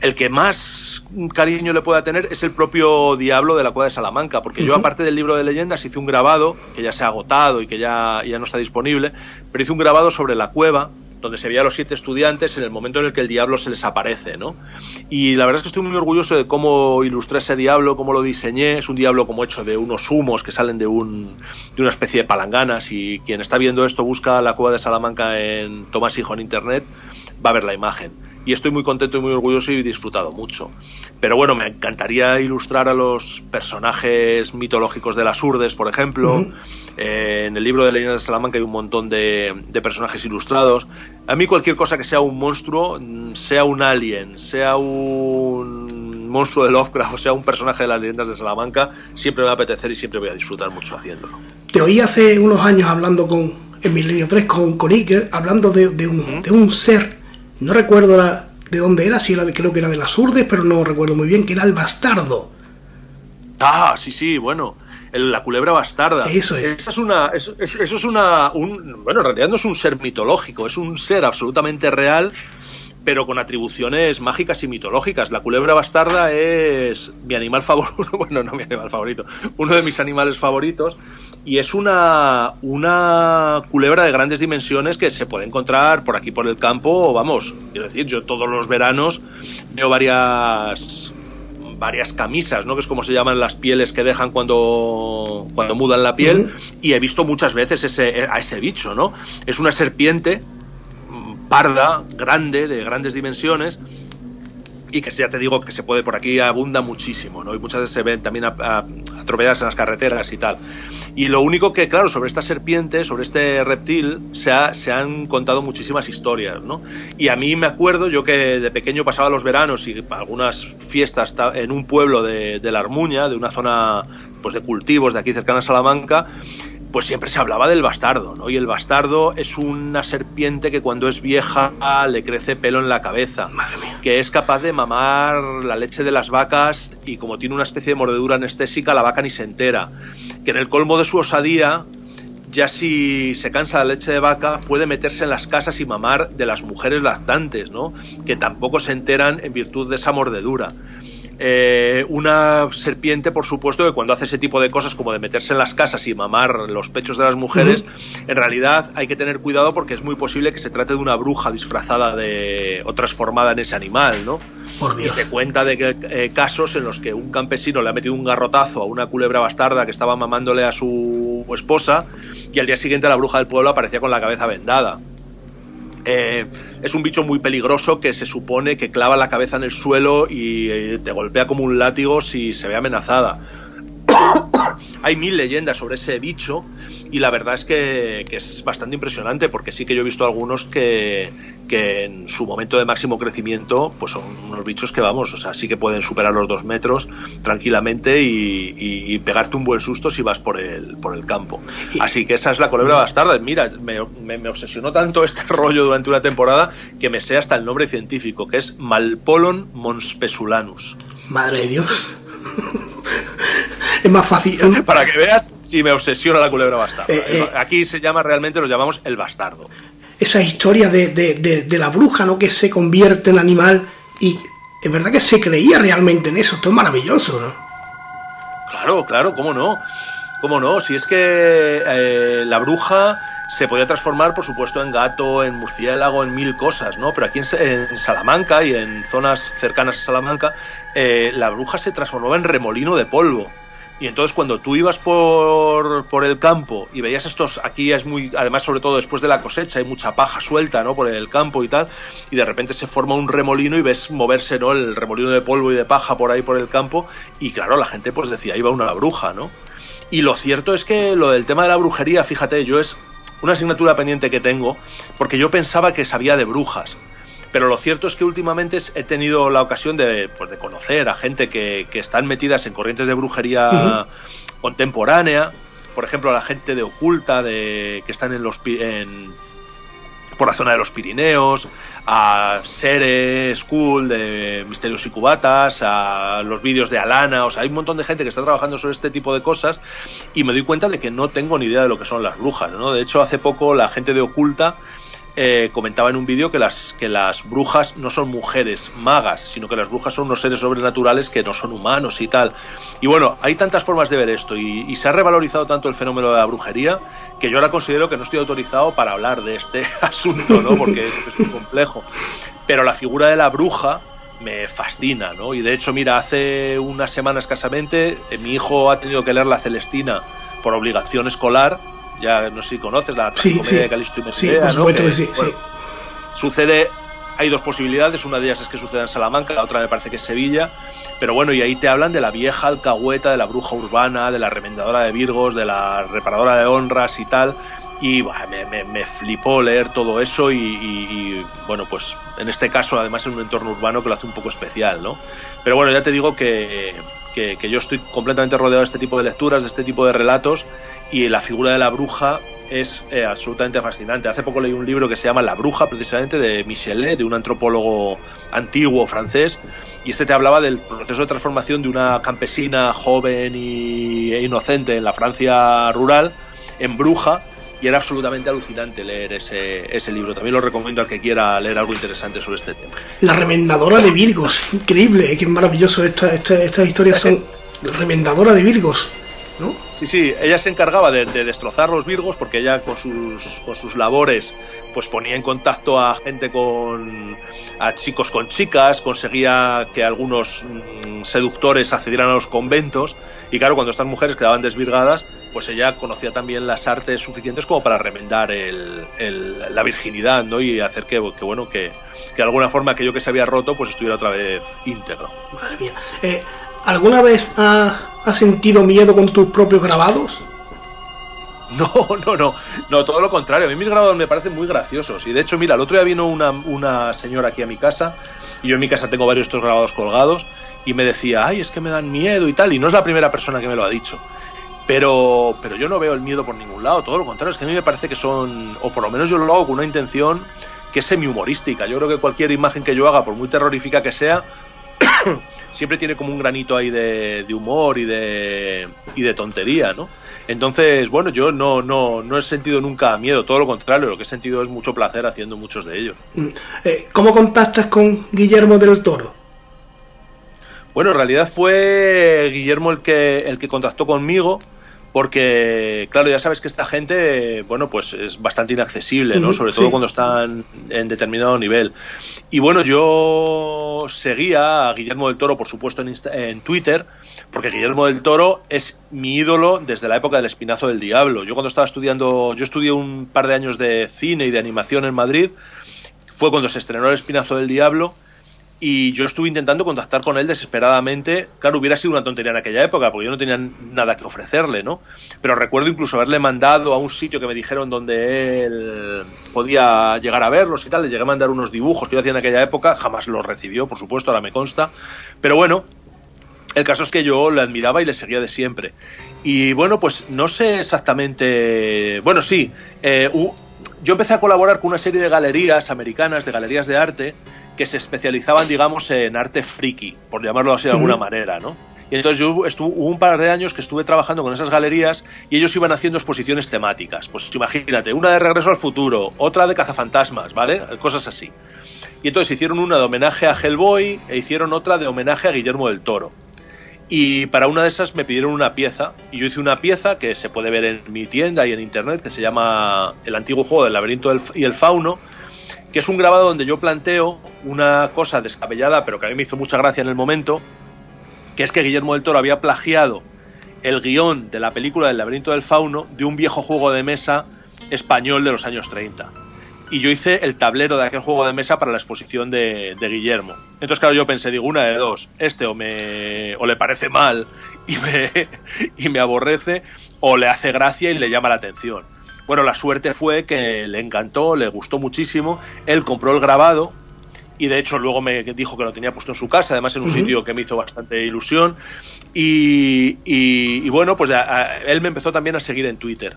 el que más cariño le pueda tener es el propio Diablo de la Cueva de Salamanca, porque yo aparte del libro de leyendas hice un grabado, que ya se ha agotado y que ya, ya no está disponible, pero hice un grabado sobre la cueva, donde se veía a los siete estudiantes en el momento en el que el diablo se les aparece, ¿no? Y la verdad es que estoy muy orgulloso de cómo ilustré ese diablo, cómo lo diseñé. Es un diablo como hecho de unos humos que salen de, un, de una especie de palanganas y quien está viendo esto busca la cueva de Salamanca en Tomás Hijo en internet, va a ver la imagen y estoy muy contento y muy orgulloso y he disfrutado mucho. Pero bueno, me encantaría ilustrar a los personajes mitológicos de las Urdes, por ejemplo. Eh, en el libro de Leyendas de Salamanca hay un montón de, personajes ilustrados. A mí cualquier cosa que sea un monstruo, mm, sea un alien, sea un monstruo de Lovecraft o sea un personaje de las Leyendas de Salamanca, siempre me va a apetecer y siempre voy a disfrutar mucho haciéndolo. Te oí hace unos años hablando con, en Milenio 3 con, con Iker, hablando de, un, de un ser no recuerdo de dónde era, si era creo que era de las Urdes, pero no recuerdo muy bien, que era el bastardo. Ah, sí, sí, bueno. la culebra bastarda. Eso es. Esa es una, eso, es una. Un, bueno, en realidad no es un ser mitológico, es un ser absolutamente real pero con atribuciones mágicas y mitológicas. La culebra bastarda es mi animal favorito, [laughs] bueno, no mi animal favorito, uno de mis animales favoritos, y es una, una culebra de grandes dimensiones que se puede encontrar por aquí por el campo, vamos, quiero decir, yo todos los veranos veo varias varias camisas, ¿no? Que es como se llaman las pieles que dejan cuando, cuando mudan la piel. Y he visto muchas veces ese, a ese bicho, ¿no? Es una serpiente parda, grande, de grandes dimensiones, y que ya te digo que se puede por aquí abunda muchísimo, ¿no? Y muchas veces se ven también atropelladas en las carreteras y tal. Y lo único que, claro, sobre esta serpiente, sobre este reptil, se, se han contado muchísimas historias, ¿no? Y a mí me acuerdo, yo que de pequeño pasaba los veranos y algunas fiestas en un pueblo de, de La Armuña, de una zona pues de cultivos de aquí cercana a Salamanca, pues siempre se hablaba del bastardo, ¿no? Y el bastardo es una serpiente que cuando es vieja le crece pelo en la cabeza, que es capaz de mamar la leche de las vacas y como tiene una especie de mordedura anestésica, la vaca ni se entera. Que en el colmo de su osadía, ya si se cansa la leche de vaca, puede meterse en las casas y mamar de las mujeres lactantes, ¿no? Que tampoco se enteran en virtud de esa mordedura. Eh, una serpiente, por supuesto, que cuando hace ese tipo de cosas como de meterse en las casas y mamar los pechos de las mujeres, en realidad hay que tener cuidado porque es muy posible que se trate de una bruja disfrazada de o transformada en ese animal, ¿no? Y se cuenta de que, eh, casos en los que un campesino le ha metido un garrotazo a una culebra bastarda que estaba mamándole a su esposa y al día siguiente la bruja del pueblo aparecía con la cabeza vendada. Eh, es un bicho muy peligroso que se supone que clava la cabeza en el suelo y eh, te golpea como un látigo si se ve amenazada. [coughs] Hay mil leyendas sobre ese bicho y la verdad es que, es bastante impresionante porque sí que yo he visto algunos que, que en su momento de máximo crecimiento pues son unos bichos que vamos, o sea, sí que pueden superar los dos metros tranquilamente y, pegarte un buen susto si vas por el, por el campo. Así que esa es la culebra bastarda. Mira, me, me, obsesionó tanto este [laughs] rollo durante una temporada que me sé hasta el nombre científico, que es Malpolon monspesulanus. Madre de Dios. [laughs] es más fácil. [laughs] Para que veas si me obsesiona la culebra bastarda. Eh, eh. Aquí se llama realmente, lo llamamos el bastardo. Esa historia de, de, la bruja, ¿no? Que se convierte en animal y es verdad que se creía realmente en eso. Esto es maravilloso, ¿no? Claro, claro, cómo no. Cómo no, si es que eh, la bruja se podía transformar, por supuesto, en gato, en murciélago, en mil cosas, ¿no? Pero aquí en, Salamanca y en zonas cercanas a Salamanca, la bruja se transformaba en remolino de polvo. Y entonces cuando tú ibas por, por, el campo y veías estos, aquí es muy, además sobre todo después de la cosecha, hay mucha paja suelta, ¿no? Por el campo y tal, y de repente se forma un remolino y ves moverse, ¿no? El remolino de polvo y de paja por ahí por el campo, y claro, la gente pues decía, iba una bruja, ¿no? Y lo cierto es que lo del tema de la brujería, fíjate, yo es una asignatura pendiente que tengo, porque yo pensaba que sabía de brujas. Pero lo cierto es que últimamente he tenido la ocasión de, pues, de conocer a gente que, que, están metidas en corrientes de brujería contemporánea. Por ejemplo, a la gente de oculta, de, que están en los, en, por la zona de los Pirineos, a Sere School de Misterios y Cubatas, a los vídeos de Alana, o sea, hay un montón de gente que está trabajando sobre este tipo de cosas y me doy cuenta de que no tengo ni idea de lo que son las brujas, ¿no? De hecho, hace poco la gente de Oculta eh, comentaba en un vídeo que las, que las brujas no son mujeres magas, sino que las brujas son unos seres sobrenaturales que no son humanos y tal. Y bueno, hay tantas formas de ver esto y, se ha revalorizado tanto el fenómeno de la brujería que yo ahora considero que no estoy autorizado para hablar de este [laughs] asunto, ¿no? Porque es, muy complejo. Pero la figura de la bruja me fascina, ¿no? Y de hecho, mira, hace unas semanas escasamente eh, mi hijo ha tenido que leer la Celestina por obligación escolar ya no sé si conoces la comedia de Calisto y Mercedea, ¿no? Sucede, hay dos posibilidades, una de ellas es que suceda en Salamanca, la otra me parece que es Sevilla, pero bueno, y ahí te hablan de la vieja alcahueta, de la bruja urbana, de la remendadora de Virgos, de la reparadora de honras y tal, y me, me, flipó leer todo eso y, bueno, pues en este caso además en un entorno urbano que lo hace un poco especial, ¿no? Pero bueno, ya te digo que, que, yo estoy completamente rodeado de este tipo de lecturas, de este tipo de relatos y la figura de la bruja es eh, absolutamente fascinante. Hace poco leí un libro que se llama La Bruja, precisamente, de Michelet, de un antropólogo antiguo francés, y este te hablaba del proceso de transformación de una campesina joven e inocente en la Francia rural en bruja, y era absolutamente alucinante leer ese, ese libro. También lo recomiendo al que quiera leer algo interesante sobre este tema. La remendadora de Virgos, increíble, qué maravilloso, esta, estas historias son remendadora de Virgos. Sí, sí, ella se encargaba de, destrozar los virgos porque ella con sus, con sus labores pues ponía en contacto a gente con a chicos con chicas, conseguía que algunos mm, seductores accedieran a los conventos y claro, cuando estas mujeres quedaban desvirgadas, pues ella conocía también las artes suficientes como para remendar el, la virginidad, ¿no? Y hacer que, bueno, que, de alguna forma aquello que se había roto pues estuviera otra vez íntegro. Madre mía. Eh, ¿Alguna vez has sentido miedo con tus propios grabados? [laughs] No, no, no, no, todo lo contrario. A mí mis grabados me parecen muy graciosos. Y de hecho, mira, el otro día vino una, una señora aquí a mi casa, y yo en mi casa tengo varios de estos grabados colgados, y me decía, ay, es que me dan miedo y tal, y no es la primera persona que me lo ha dicho. Pero, pero yo no veo el miedo por ningún lado, todo lo contrario, es que a mí me parece que son, o por lo menos yo lo hago con una intención que es semi-humorística. Yo creo que cualquier imagen que yo haga, por muy terrorífica que sea, [coughs] siempre tiene como un granito ahí de, humor y de, y de tontería, ¿no? Entonces, bueno, yo no, no, no he sentido nunca miedo, todo lo contrario, lo que he sentido es mucho placer haciendo muchos de ellos. Mm. Eh, ¿Cómo contactas con Guillermo del Toro? Bueno, en realidad fue Guillermo el que, el que contactó conmigo porque claro ya sabes que esta gente bueno pues es bastante inaccesible no sobre todo cuando están en determinado nivel. Y bueno yo seguía a Guillermo del Toro por supuesto en, en Twitter porque Guillermo del Toro es mi ídolo desde la época del Espinazo del Diablo. Yo cuando estaba estudiando yo estudié un par de años de cine y de animación en Madrid fue cuando se estrenó el Espinazo del Diablo y yo estuve intentando contactar con él desesperadamente. Claro, hubiera sido una tontería en aquella época, porque yo no tenía nada que ofrecerle, ¿no? Pero recuerdo incluso haberle mandado a un sitio que me dijeron donde él podía llegar a verlos y tal. Le llegué a mandar unos dibujos que yo hacía en aquella época, jamás los recibió, por supuesto, ahora me consta. Pero bueno, el caso es que yo le admiraba y le seguía de siempre. Y bueno, pues no sé exactamente. Bueno, sí, eh, yo empecé a colaborar con una serie de galerías americanas, de galerías de arte que se especializaban, digamos, en arte friki, por llamarlo así de alguna manera, ¿no? Y entonces yo estuve, hubo un par de años que estuve trabajando con esas galerías y ellos iban haciendo exposiciones temáticas. Pues imagínate, una de Regreso al Futuro, otra de Cazafantasmas, ¿vale? Cosas así. Y entonces hicieron una de homenaje a Hellboy e hicieron otra de homenaje a Guillermo del Toro. Y para una de esas me pidieron una pieza y yo hice una pieza que se puede ver en mi tienda y en internet que se llama El antiguo juego del laberinto y el fauno que es un grabado donde yo planteo una cosa descabellada, pero que a mí me hizo mucha gracia en el momento, que es que Guillermo del Toro había plagiado el guion de la película del laberinto del fauno de un viejo juego de mesa español de los años 30. Y yo hice el tablero de aquel juego de mesa para la exposición de, Guillermo. Entonces, claro, yo pensé, digo, una de dos, este o me o le parece mal y me, [laughs] y me aborrece, o le hace gracia y le llama la atención. Bueno, la suerte fue que le encantó, le gustó muchísimo. Él compró el grabado y de hecho luego me dijo que lo tenía puesto en su casa, además en un sitio que me hizo bastante ilusión. Y, bueno, pues él me empezó también a seguir en Twitter.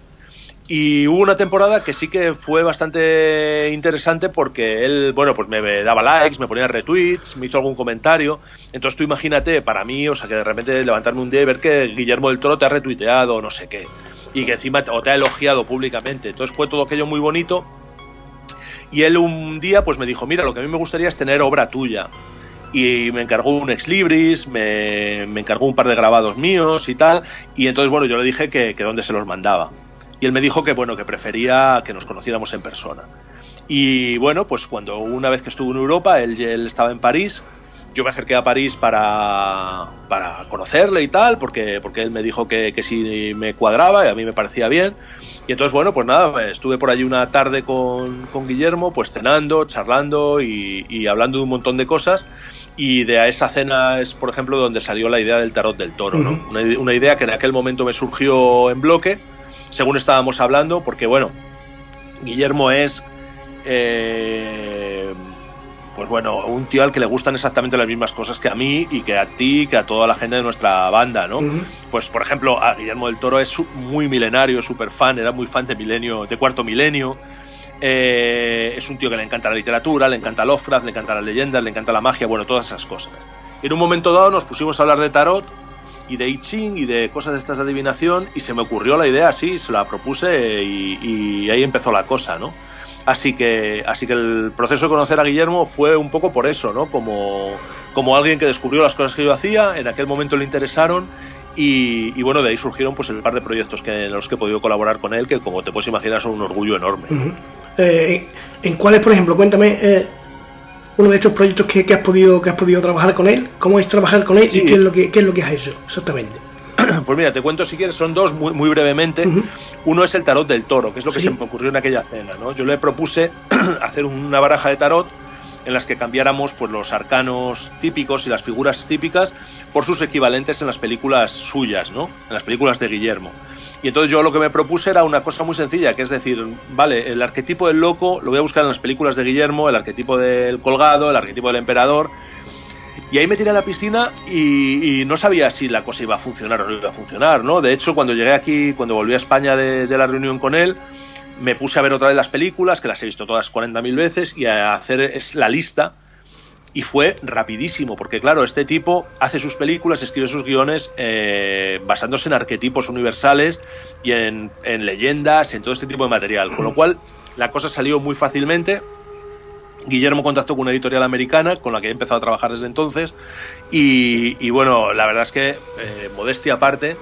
Y hubo una temporada que sí que fue bastante interesante porque él, bueno, pues me daba likes, me ponía retweets, me hizo algún comentario. Entonces tú imagínate, para mí, o sea, que de repente levantarme un día y ver que Guillermo del Toro te ha retuiteado, no sé qué y que encima o te ha elogiado públicamente. Entonces fue todo aquello muy bonito. Y él un día pues me dijo, mira, lo que a mí me gustaría es tener obra tuya. Y me encargó un ex libris, me, me encargó un par de grabados míos y tal. Y entonces, bueno, yo le dije que dónde se los mandaba. Y él me dijo que, bueno, que prefería que nos conociéramos en persona. Y bueno, pues cuando una vez que estuvo en Europa, él, él estaba en París, yo me acerqué a París para, para conocerle y tal, porque, porque él me dijo que, que si me cuadraba y a mí me parecía bien. Y entonces, bueno, pues nada, estuve por allí una tarde con, con Guillermo, pues cenando, charlando y, y, hablando de un montón de cosas. Y de esa cena es, por ejemplo, donde salió la idea del tarot del toro, ¿no? una, una idea que en aquel momento me surgió en bloque, según estábamos hablando, porque, bueno, Guillermo es... Eh, pues bueno, un tío al que le gustan exactamente las mismas cosas que a mí y que a ti, que a toda la gente de nuestra banda, ¿no? Pues por ejemplo, a Guillermo del Toro es muy milenario, súper fan, era muy fan de Milenio, de Cuarto Milenio. Eh, es un tío que le encanta la literatura, le encanta Lovecraft, le encanta las leyendas, le encanta la magia, bueno, todas esas cosas. En un momento dado nos pusimos a hablar de tarot y de I Ching y de cosas estas de adivinación y se me ocurrió la idea así, se la propuse y, y ahí empezó la cosa, ¿no? Así que, así que el proceso de conocer a Guillermo fue un poco por eso, ¿no? Como, como alguien que descubrió las cosas que yo hacía, en aquel momento le interesaron y, bueno, de ahí surgieron pues el par de proyectos que, en los que he podido colaborar con él, que como te puedes imaginar son un orgullo enorme. Eh, ¿En cuáles, por ejemplo? Cuéntame eh, uno de estos proyectos que, has podido, que has podido trabajar con él, cómo es trabajar con él y qué es, lo que, qué es lo que has hecho exactamente. [clears throat] Pues mira, te cuento si quieres, son dos muy, muy brevemente. Uno es el tarot del toro, que es lo que se me ocurrió en aquella cena. ¿no? Yo le propuse [clears throat] hacer una baraja de tarot en las que cambiáramos pues, los arcanos típicos y las figuras típicas por sus equivalentes en las películas suyas, ¿no? en las películas de Guillermo. Y entonces yo lo que me propuse era una cosa muy sencilla, que es decir, vale, el arquetipo del loco lo voy a buscar en las películas de Guillermo, el arquetipo del colgado, el arquetipo del emperador, y ahí me tiré a la piscina y, no sabía si la cosa iba a funcionar o no iba a funcionar, ¿no? De hecho, cuando llegué aquí, cuando volví a España de, la reunión con él, me puse a ver otra vez las películas, que las he visto todas 40.000 veces, y a hacer la lista. Y fue rapidísimo, porque claro, este tipo hace sus películas, escribe sus guiones eh, basándose en arquetipos universales y en, en leyendas, en todo este tipo de material. Con lo [clears throat] cual, la cosa salió muy fácilmente Guillermo contactó con una editorial americana con la que he empezado a trabajar desde entonces y, bueno, la verdad es que, eh, modestia aparte,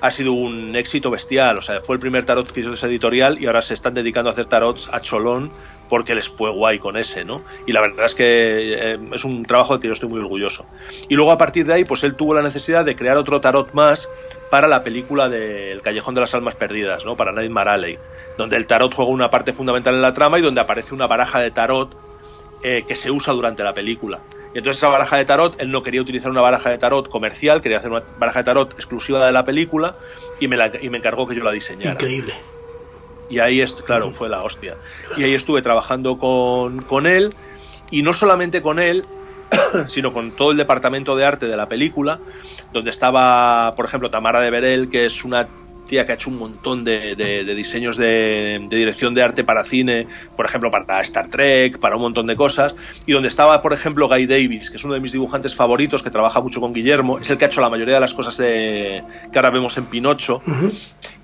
ha sido un éxito bestial. O sea, fue el primer tarot que hizo esa editorial y ahora se están dedicando a hacer tarots a cholón porque les fue guay con ese, ¿no? Y la verdad es que eh, es un trabajo de que yo estoy muy orgulloso. Y luego a partir de ahí, pues él tuvo la necesidad de crear otro tarot más para la película del Callejón de las Almas Perdidas, ¿no? Para Nightmare Alley, donde el tarot juega una parte fundamental en la trama y donde aparece una baraja de tarot eh, que se usa durante la película. Y entonces esa baraja de tarot, él no quería utilizar una baraja de tarot comercial, quería hacer una baraja de tarot exclusiva de la película y me, la, y me encargó que yo la diseñara. Increíble. Y ahí, es, claro, fue la hostia. Y ahí estuve trabajando con, con él, y no solamente con él, [clears throat] sino con todo el departamento de arte de la película, donde estaba, por ejemplo, Tamara de Berel, que es una que ha hecho un montón de, diseños de, dirección de arte para cine, por ejemplo, para Star Trek, para un montón de cosas, y donde estaba, por ejemplo, Guy Davis, que es uno de mis dibujantes favoritos, que trabaja mucho con Guillermo, es el que ha hecho la mayoría de las cosas que ahora vemos en Pinocho,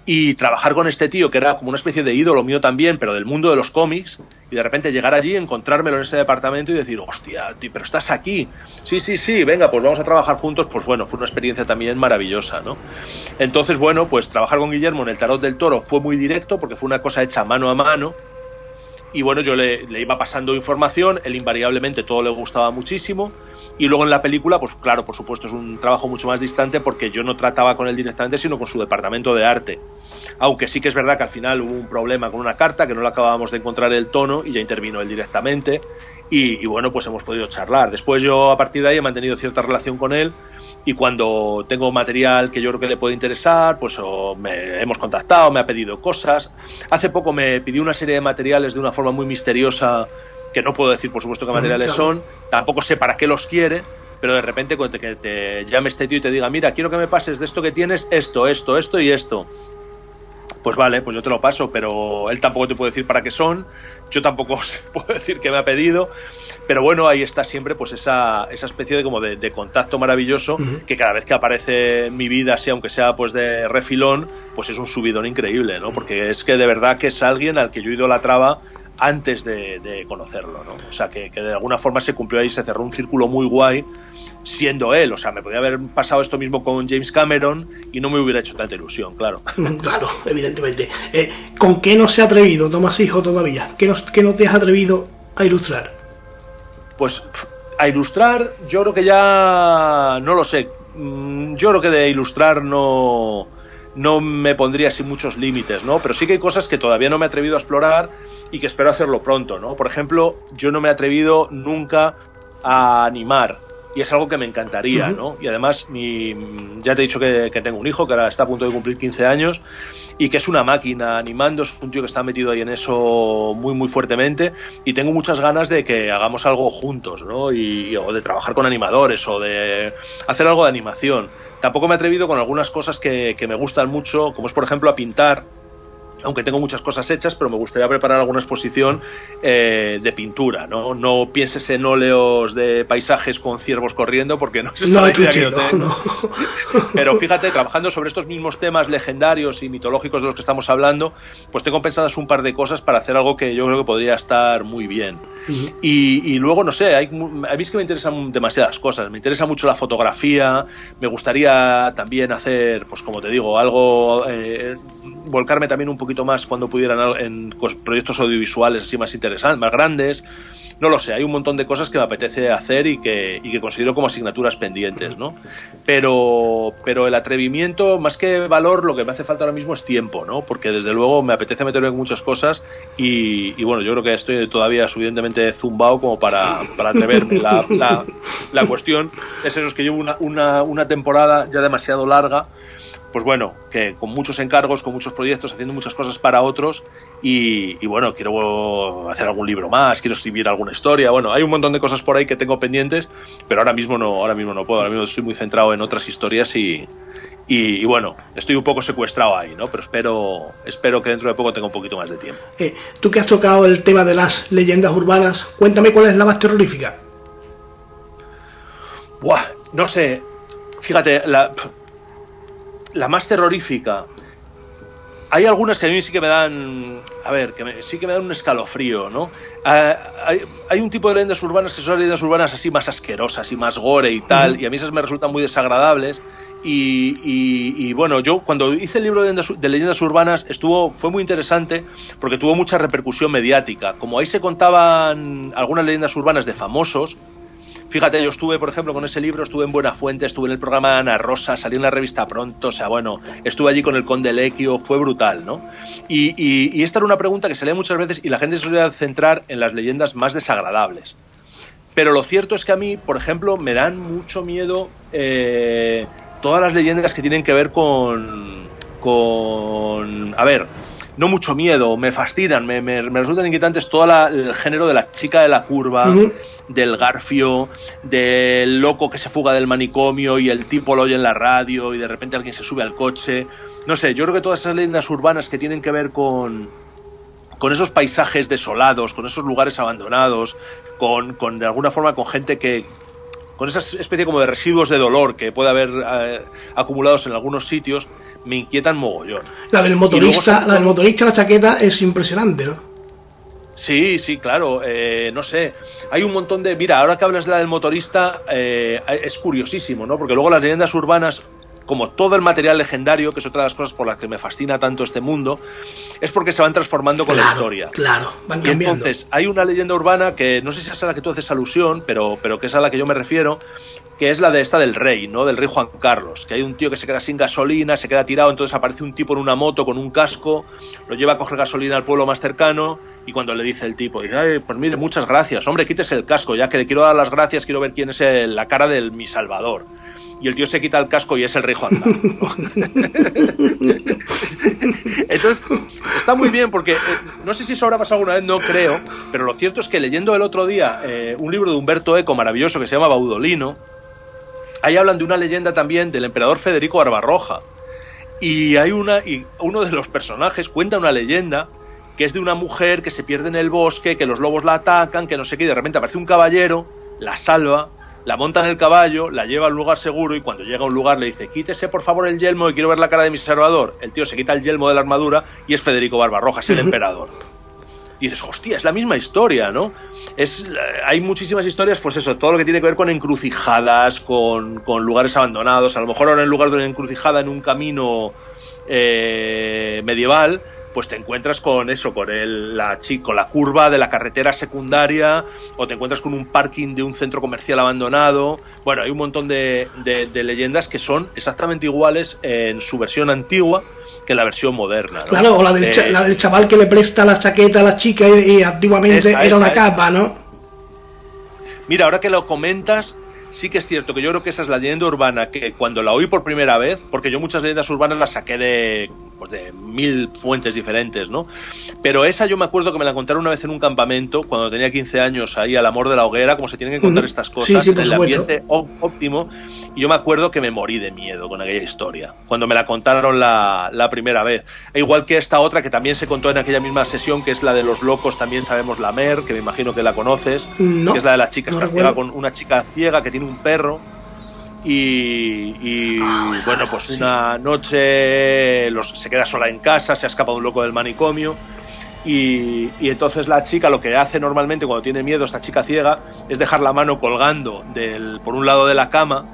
y trabajar con este tío, que era como una especie de ídolo mío también, pero del mundo de los cómics, y de repente llegar allí, encontrármelo en ese departamento y decir, hostia, tío, pero estás aquí. Sí, sí, sí, venga, pues vamos a trabajar juntos, pues bueno, fue una experiencia también maravillosa, ¿no? Entonces, bueno, pues trabajar con Guillermo en el Tarot del Toro fue muy directo, porque fue una cosa hecha mano a mano, y bueno, yo le, iba pasando información, él invariablemente todo le gustaba muchísimo. Y luego en la película, pues claro, por supuesto, es un trabajo mucho más distante porque yo no trataba con él directamente, sino con su departamento de arte. Aunque sí que es verdad que al final hubo un problema con una carta, que no le acabábamos de encontrar el tono y ya intervino él directamente. Y, y bueno, pues hemos podido charlar. Después yo a partir de ahí he mantenido cierta relación con él y cuando tengo material que yo creo que le puede interesar, pues me hemos contactado, me ha pedido cosas. Hace poco me pidió una serie de materiales de una forma muy misteriosa, que no puedo decir por supuesto qué materiales son, tampoco sé para qué los quiere, pero de repente cuando te, que te llame este tío y te diga, mira, quiero que me pases de esto que tienes, esto, esto, esto y esto. Pues vale, pues yo te lo paso, pero él tampoco te puede decir para qué son, yo tampoco [laughs] puedo decir que me ha pedido, pero bueno, ahí está siempre pues esa, esa especie de como de, contacto maravilloso que cada vez que aparece en mi vida, así aunque sea pues de refilón, pues es un subidón increíble, ¿no? Porque es que de verdad que es alguien al que yo he ido la traba antes de, conocerlo, ¿no? O sea, que, que, de alguna forma se cumplió ahí, se cerró un círculo muy guay siendo él. O sea, me podría haber pasado esto mismo con James Cameron y no me hubiera hecho tanta ilusión, claro. [laughs] Claro, evidentemente. Eh, ¿Con qué no se ha atrevido Tomás Hijo todavía? ¿Qué no, qué no te has atrevido a ilustrar? Pues a ilustrar, yo creo que ya no lo sé. Mm, yo creo que de ilustrar no, no me pondría así muchos límites, ¿no? Pero sí que hay cosas que todavía no me he atrevido a explorar y que espero hacerlo pronto, ¿no? Por ejemplo, yo no me he atrevido nunca a animar y es algo que me encantaría, ¿no? Y además, mi, ya te he dicho que, que, tengo un hijo que ahora está a punto de cumplir 15 años y que es una máquina animando, es un tío que está metido ahí en eso muy, muy fuertemente y tengo muchas ganas de que hagamos algo juntos, ¿no? Y, o de trabajar con animadores o de hacer algo de animación. Tampoco me he atrevido con algunas cosas que, que me gustan mucho, como es por ejemplo a pintar aunque tengo muchas cosas hechas, pero me gustaría preparar alguna exposición eh, de pintura, ¿no? No pienses en óleos de paisajes con ciervos corriendo, porque no es esa la idea que yo tengo. Pero fíjate, trabajando sobre estos mismos temas legendarios y mitológicos de los que estamos hablando, pues tengo pensadas un par de cosas para hacer algo que yo creo que podría estar muy bien. y, luego, no sé, hay, a mí es que me interesan demasiadas cosas. Me interesa mucho la fotografía, me gustaría también hacer, pues como te digo, algo... Eh, volcarme también un poquito más cuando pudieran en proyectos audiovisuales así más interesantes, más grandes. No lo sé, hay un montón de cosas que me apetece hacer y que, y que considero como asignaturas pendientes, ¿no? Pero, pero el atrevimiento, más que valor, lo que me hace falta ahora mismo es tiempo, ¿no? Porque desde luego me apetece meterme en muchas cosas y, bueno, yo creo que estoy todavía suficientemente zumbado como para, para atreverme. La, la, la, cuestión es eso, es que llevo una, una, una temporada ya demasiado larga pues bueno, que con muchos encargos, con muchos proyectos, haciendo muchas cosas para otros y, bueno, quiero hacer algún libro más, quiero escribir alguna historia, bueno, hay un montón de cosas por ahí que tengo pendientes, pero ahora mismo no, ahora mismo no puedo, ahora mismo estoy muy centrado en otras historias y, y, bueno, estoy un poco secuestrado ahí, ¿no? Pero espero, espero que dentro de poco tenga un poquito más de tiempo. Eh, tú que has tocado el tema de las leyendas urbanas, cuéntame cuál es la más terrorífica. Buah, no sé. Fíjate, la, la más terrorífica. Hay algunas que a mí sí que me dan, a ver, que sí que me dan un escalofrío, ¿no? Ah, hay, un tipo de leyendas urbanas que son leyendas urbanas así más asquerosas y más gore y tal, y a mí esas me resultan muy desagradables. Y, bueno, yo cuando hice el libro de leyendas, de leyendas, urbanas estuvo fue muy interesante porque tuvo mucha repercusión mediática. Como ahí se contaban algunas leyendas urbanas de famosos, Fíjate, yo estuve, por ejemplo, con ese libro, estuve en Buena Fuente, estuve en el programa Ana Rosa, salí en la revista Pronto, o sea, bueno, estuve allí con el Conde Lequio, fue brutal, ¿no? Y, esta era una pregunta que se lee muchas veces y la gente se suele centrar en las leyendas más desagradables. Pero lo cierto es que a mí, por ejemplo, me dan mucho miedo eh, todas las leyendas que tienen que ver con. con. A ver, no mucho miedo, me fascinan, me, me, resultan inquietantes todo el género de la chica de la curva del garfio, del loco que se fuga del manicomio y el tipo lo oye en la radio y de repente alguien se sube al coche. No sé, yo creo que todas esas leyendas urbanas que tienen que ver con, con esos paisajes desolados, con esos lugares abandonados, con, con de alguna forma con gente que, con esa especie como de residuos de dolor que puede haber eh, acumulados en algunos sitios, me inquietan mogollón. La del motorista, la del motorista, la chaqueta es impresionante, ¿no? Sí, sí, claro. Eh, no sé. Hay un montón de. Mira, ahora que hablas de la del motorista, eh, es curiosísimo, ¿no? Porque luego las leyendas urbanas, como todo el material legendario, que es otra de las cosas por las que me fascina tanto este mundo, es porque se van transformando con la historia. Claro, van cambiando. Y entonces, hay una leyenda urbana que no sé si es a la que tú haces alusión, pero, pero que es a la que yo me refiero, que es la de esta del rey, ¿no? Del rey Juan Carlos, que hay un tío que se queda sin gasolina, se queda tirado, entonces aparece un tipo en una moto con un casco, lo lleva a coger gasolina al pueblo más cercano y cuando le dice el tipo, dice, Ay, pues mire, muchas gracias, hombre, quítese el casco, ya que le quiero dar las gracias, quiero ver quién es la cara del mi salvador. Y el tío se quita el casco y es el rey Juan. [laughs] Entonces, está muy bien porque, eh, no sé si eso habrá pasado alguna vez, no creo, pero lo cierto es que leyendo el otro día eh, un libro de Humberto Eco maravilloso que se llama Baudolino, ahí hablan de una leyenda también del emperador Federico Barbarroja. Y hay una, y uno de los personajes cuenta una leyenda que es de una mujer que se pierde en el bosque, que los lobos la atacan, que no sé qué, y de repente aparece un caballero, la salva, la monta en el caballo, la lleva a un lugar seguro y cuando llega a un lugar le dice, quítese por favor el yelmo y quiero ver la cara de mi salvador. El tío se quita el yelmo de la armadura y es Federico Barbarroja, es el emperador. Y dices, hostia, es la misma historia, ¿no? Es, eh, hay muchísimas historias, pues eso, todo lo que tiene que ver con encrucijadas, con, con lugares abandonados, a lo mejor ahora en lugar de una encrucijada en un camino eh, medieval, pues te encuentras con eso, con el, la, con la curva de la carretera secundaria, o te encuentras con un parking de un centro comercial abandonado. Bueno, hay un montón de, leyendas que son exactamente iguales en su versión antigua que la versión moderna. Claro, o la del, chaval que le presta la chaqueta a la chica y, antiguamente era una capa, ¿no? Mira, ahora que lo comentas, sí que es cierto que yo creo que esa es la leyenda urbana que cuando la oí por primera vez, porque yo muchas leyendas urbanas las saqué de, pues de mil fuentes diferentes, ¿no? Pero esa yo me acuerdo que me la contaron una vez en un campamento, cuando tenía 15 años, ahí al amor de la hoguera, como se tienen que contar estas cosas, en el ambiente óptimo, y yo me acuerdo que me morí de miedo con aquella historia, cuando me la contaron la, la primera vez. E igual que esta otra que también se contó en aquella misma sesión, que es la de los locos, también sabemos la Mer, que me imagino que la conoces, que es la de la chica ciega con una chica ciega que tiene un perro y, ah, bueno, pues una noche se queda sola en casa, se ha escapado un loco del manicomio y, entonces la chica lo que hace normalmente cuando tiene miedo, esta chica ciega, es dejar la mano colgando del, por un lado de la cama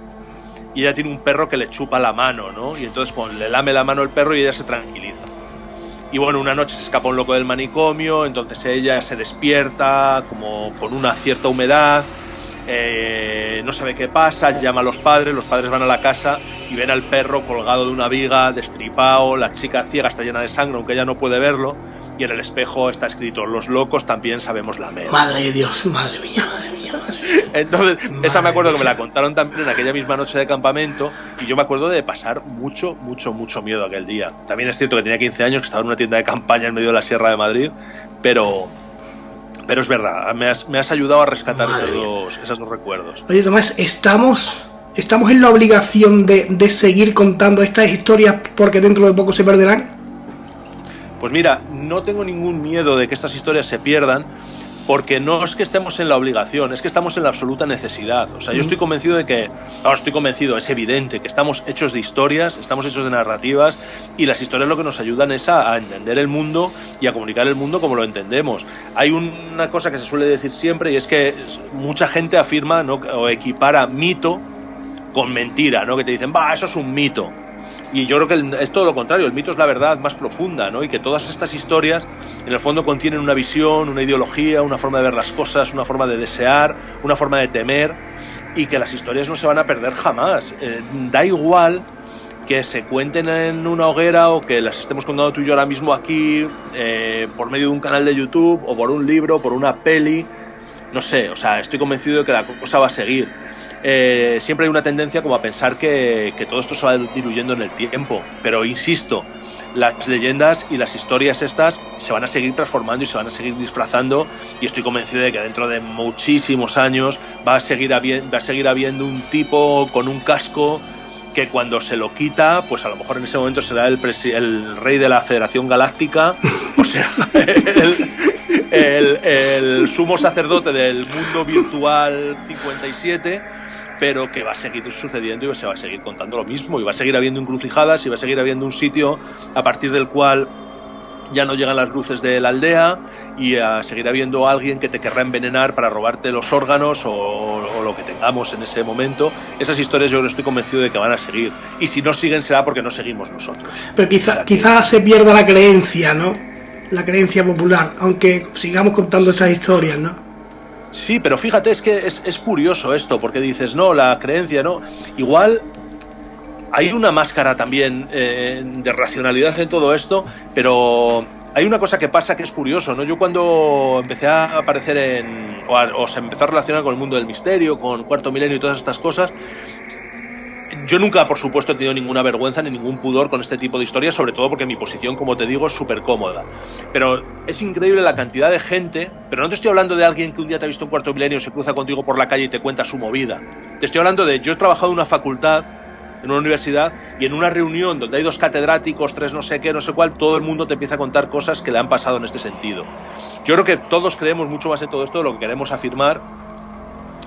y ella tiene un perro que le chupa la mano, ¿no? Y entonces le lame la mano el perro y ella se tranquiliza. Y bueno, una noche se escapa un loco del manicomio, entonces ella se despierta como con una cierta humedad eh, no sabe qué pasa, llama a los padres, los padres van a la casa y ven al perro colgado de una viga, destripado, la chica ciega está llena de sangre, aunque ella no puede verlo, y en el espejo está escrito, los locos también sabemos la mera. Madre de Dios, madre mía, madre mía. [laughs] Entonces, esa me acuerdo que me la contaron también en aquella misma noche de campamento y yo me acuerdo de pasar mucho, mucho, mucho miedo aquel día. También es cierto que tenía 15 años, que estaba en una tienda de campaña en medio de la Sierra de Madrid, pero, pero es verdad, me has, ayudado a rescatar esos dos, recuerdos. Oye, Tomás, estamos, estamos en la obligación de, de seguir contando estas historias porque dentro de poco se perderán. Pues mira, no tengo ningún miedo de que estas historias se pierdan, porque no es que estemos en la obligación, es que estamos en la absoluta necesidad. O sea, yo estoy convencido de que, no, estoy convencido, es evidente que estamos hechos de historias, estamos hechos de narrativas y las historias lo que nos ayudan es a, entender el mundo y a comunicar el mundo como lo entendemos. Hay una cosa que se suele decir siempre y es que mucha gente afirma ¿no? o equipara mito con mentira, ¿no? Que te dicen, va, eso es un mito. Y yo creo que es todo lo contrario, el mito es la verdad más profunda, ¿no? Y que todas estas historias, en el fondo, contienen una visión, una ideología, una forma de ver las cosas, una forma de desear, una forma de temer, y que las historias no se van a perder jamás. Eh, da igual que se cuenten en una hoguera o que las estemos contando tú y yo ahora mismo aquí, eh, por medio de un canal de YouTube, o por un libro, por una peli, no sé, o sea, estoy convencido de que la cosa va a seguir eh, siempre hay una tendencia como a pensar que, todo esto se va diluyendo en el tiempo. Pero insisto, las leyendas y las historias estas se van a seguir transformando y se van a seguir disfrazando y estoy convencido de que dentro de muchísimos años va a seguir, va a seguir habiendo un tipo con un casco que cuando se lo quita, pues a lo mejor en ese momento será el, el rey de la Federación Galáctica, o sea, [laughs] el, el sumo sacerdote del mundo virtual 57 pero que va a seguir sucediendo y se va a seguir contando lo mismo y va a seguir habiendo encrucijadas y va a seguir habiendo un sitio a partir del cual ya no llegan las luces de la aldea y a seguir habiendo alguien que te querrá envenenar para robarte los órganos o, lo que tengamos en ese momento. Esas historias yo estoy convencido de que van a seguir. Y si no siguen será porque no seguimos nosotros. Pero quizá, quizá se pierda la creencia, ¿no? La creencia popular, aunque sigamos contando estas historias, ¿no? Sí, pero fíjate, es que es, curioso esto, porque dices, no, la creencia, no. Igual hay una máscara también eh, de racionalidad en todo esto, pero hay una cosa que pasa que es curioso, ¿no? Yo cuando empecé a aparecer en. o, o se empezó a relacionar con el mundo del misterio, con Cuarto Milenio y todas estas cosas, yo nunca, por supuesto, he tenido ninguna vergüenza ni ningún pudor con este tipo de historias, sobre todo porque mi posición, como te digo, es súper cómoda. Pero es increíble la cantidad de gente, pero no te estoy hablando de alguien que un día te ha visto un cuarto milenio, se cruza contigo por la calle y te cuenta su movida. Te estoy hablando de, yo he trabajado en una facultad, en una universidad, y en una reunión donde hay dos catedráticos, tres no sé qué, no sé cuál, todo el mundo te empieza a contar cosas que le han pasado en este sentido. Yo creo que todos creemos mucho más en todo esto de lo que queremos afirmar,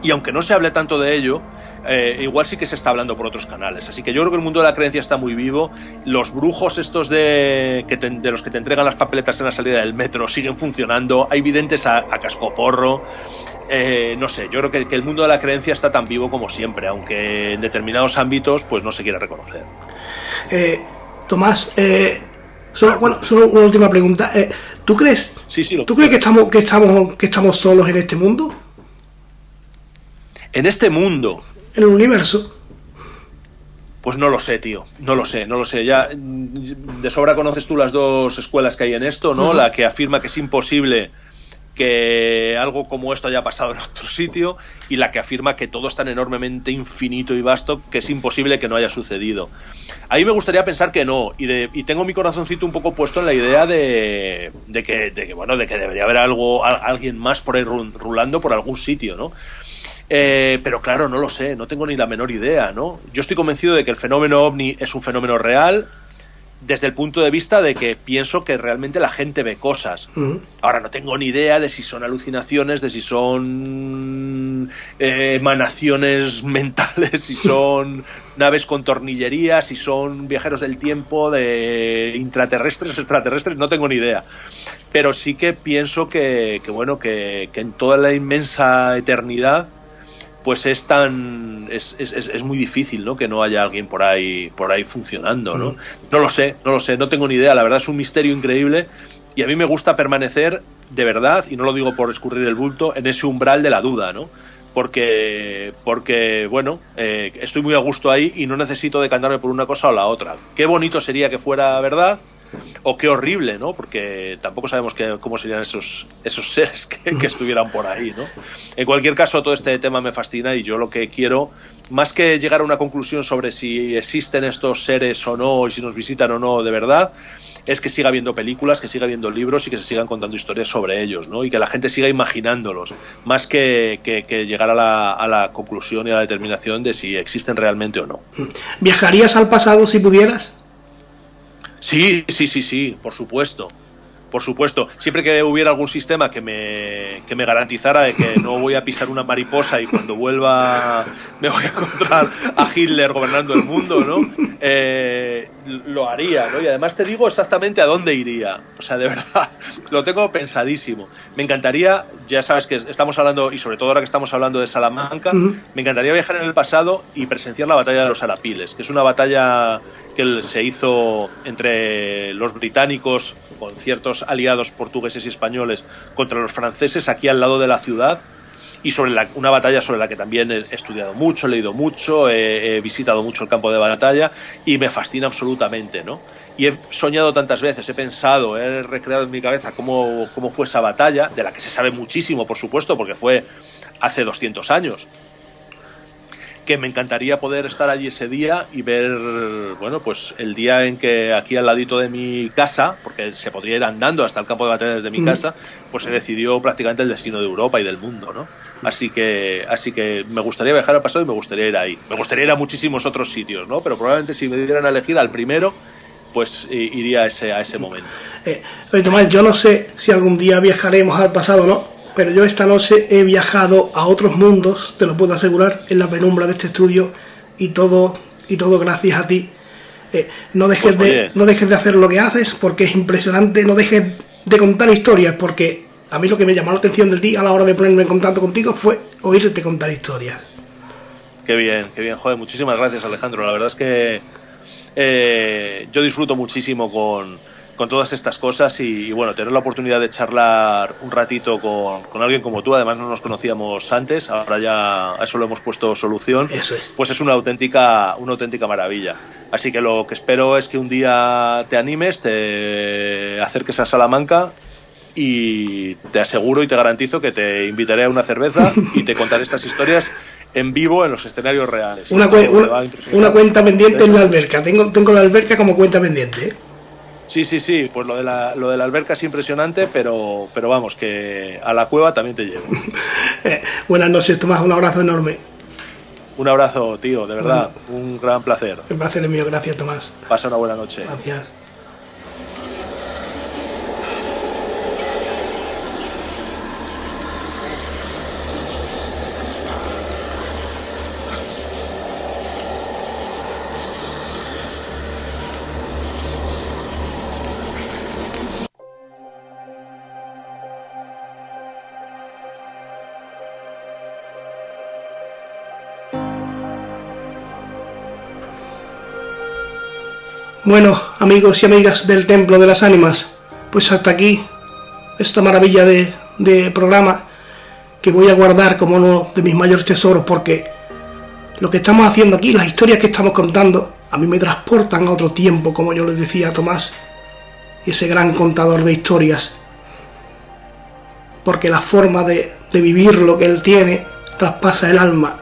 y aunque no se hable tanto de ello, eh, igual sí que se está hablando por otros canales. Así que yo creo que el mundo de la creencia está muy vivo. Los brujos estos de, que de los que te entregan las papeletas en la salida del metro siguen funcionando. Hay videntes a, cascoporro. Eh, no sé, yo creo que, el mundo de la creencia está tan vivo como siempre, aunque en determinados ámbitos pues no se quiere reconocer. Eh, Tomás, solo, bueno, solo una última pregunta. ¿Tú crees, sí, sí, ¿tú crees que estamos, que, estamos, que estamos solos en este mundo? En este mundo, el universo? Pues no lo sé, tío. No lo sé, no lo sé. Ya de sobra conoces tú las dos escuelas que hay en esto, ¿no? La que afirma que es imposible que algo como esto haya pasado en otro sitio y la que afirma que todo es tan enormemente infinito y vasto que es imposible que no haya sucedido. A mí me gustaría pensar que no y, de, y tengo mi corazoncito un poco puesto en la idea de, de, que, de que, bueno de que debería haber algo alguien más por ahí rulando por algún sitio, ¿no? Eh, pero claro, no lo sé, no tengo ni la menor idea, ¿no? Yo estoy convencido de que el fenómeno ovni es un fenómeno real, desde el punto de vista de que pienso que realmente la gente ve cosas. Ahora no tengo ni idea de si son alucinaciones, de si son eh, emanaciones [laughs] mentales, si son naves con tornillería, si son viajeros del tiempo, de intraterrestres, extraterrestres, no tengo ni idea. Pero sí que pienso que, bueno, que en toda la inmensa eternidad pues es tan es, es, es, muy difícil no que no haya alguien por ahí por ahí funcionando no no lo sé no lo sé no tengo ni idea. La verdad es un misterio increíble y a mí me gusta permanecer de verdad y no lo digo por escurrir el bulto en ese umbral de la duda no porque porque bueno eh, estoy muy a gusto ahí y no necesito decantarme por una cosa o la otra. Qué bonito sería que fuera verdad o qué horrible, ¿no? Porque tampoco sabemos cómo serían esos, esos [laughs] seres que, estuvieran por ahí, ¿no? En cualquier caso, todo este tema me fascina y yo lo que quiero, más que llegar a una conclusión sobre si existen estos seres o no, y si nos visitan o no de verdad, es que siga habiendo películas, que siga habiendo libros y que se sigan contando historias sobre ellos, ¿no? Y que la gente siga imaginándolos, más que, que, llegar a la, a la conclusión y a la determinación de si existen realmente o no. ¿Viajarías al pasado si pudieras? Sí, sí, sí, sí, por supuesto. Por supuesto, siempre que hubiera algún sistema que me, que me garantizara de que no voy a pisar una mariposa y cuando vuelva me voy a encontrar a Hitler gobernando el mundo, ¿no? Eh, lo haría, ¿no? Y además te digo exactamente a dónde iría. O sea, de verdad, [laughs] lo tengo pensadísimo. Me encantaría, ya sabes que estamos hablando, y sobre todo ahora que estamos hablando de Salamanca, me encantaría viajar en el pasado y presenciar la batalla de los Arapiles, que es una batalla que se hizo entre los británicos con ciertos aliados portugueses y españoles contra los franceses aquí al lado de la ciudad y sobre una batalla sobre la que también he estudiado mucho, he leído mucho, he, visitado mucho el campo de batalla y me fascina absolutamente, ¿no? Y he soñado tantas veces, he pensado, he recreado en mi cabeza cómo, cómo fue esa batalla, de la que se sabe muchísimo, por supuesto, porque fue hace 200 años que me encantaría poder estar allí ese día y ver, bueno, pues el día en que aquí al ladito de mi casa, porque se podría ir andando hasta el campo de batalla desde mi casa, pues se decidió prácticamente el destino de Europa y del mundo, ¿no? Así que, así que me gustaría viajar al pasado y me gustaría ir ahí. Me gustaría ir a muchísimos otros sitios, ¿no? Pero probablemente si me dieran a elegir al primero, pues iría a ese, a ese momento. Eh, Tomás, yo no sé si algún día viajaremos al pasado, ¿no? Pero yo esta noche he viajado a otros mundos, te lo puedo asegurar, en la penumbra de este estudio y todo y todo gracias a ti. Eh, no dejes pues, de no dejes de hacer lo que haces porque es impresionante, no dejes de contar historias porque a mí lo que me llamó la atención del día a la hora de ponerme en contacto contigo fue oírte contar historias. Qué bien, qué bien, joder, muchísimas gracias Alejandro, la verdad es que eh, yo disfruto muchísimo con con todas estas cosas y, bueno, tener la oportunidad de charlar un ratito con, alguien como tú, además no nos conocíamos antes, ahora ya a eso lo hemos puesto solución, pues es una auténtica, una auténtica maravilla. Así que lo que espero es que un día te animes, te acerques a Salamanca y te aseguro y te garantizo que te invitaré a una cerveza y te contaré estas historias en vivo en los escenarios reales. Una, una, cuenta pendiente en la alberca. Tengo, tengo la alberca como cuenta pendiente. ¿eh? Sí, sí, sí, pues lo de la, lo de la alberca es impresionante, pero, pero vamos, que a la cueva también te llevo. [laughs] Eh, buenas noches, Tomás, un abrazo enorme. Un abrazo, tío, de verdad, un gran placer. El placer es mío, gracias, Tomás. Pasa una buena noche. Gracias. Bueno, amigos y amigas del Templo de las Ánimas, pues hasta aquí esta maravilla de, programa que voy a guardar como uno de mis mayores tesoros porque lo que estamos haciendo aquí, las historias que estamos contando, a mí me transportan a otro tiempo, como yo les decía a Tomás, ese gran contador de historias. porque la forma de, de vivir lo que él tiene traspasa el alma.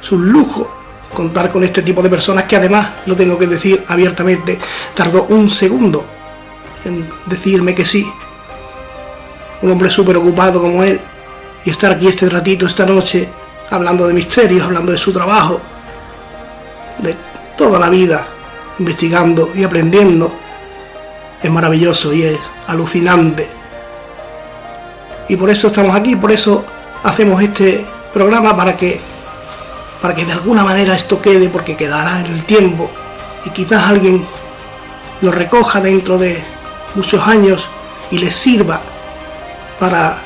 Es un lujo contar con este tipo de personas que además, lo tengo que decir abiertamente, tardó un segundo en decirme que sí. Un hombre súper ocupado como él y estar aquí este ratito, esta noche, hablando de misterios, hablando de su trabajo, de toda la vida, investigando y aprendiendo, es maravilloso y es alucinante. Y por eso estamos aquí, por eso hacemos este programa para que para que de alguna manera esto quede porque quedará en el tiempo y quizás alguien lo recoja dentro de muchos años y les sirva para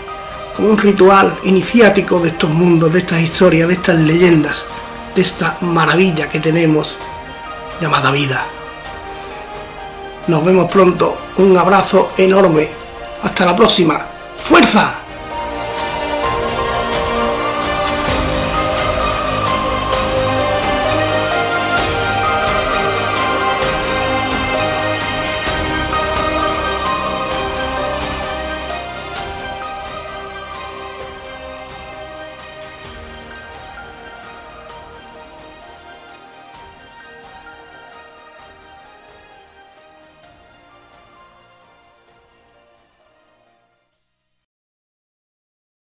un ritual iniciático de estos mundos, de estas historias, de estas leyendas, de esta maravilla que tenemos llamada vida. Nos vemos pronto, un abrazo enorme, hasta la próxima, ¡fuerza!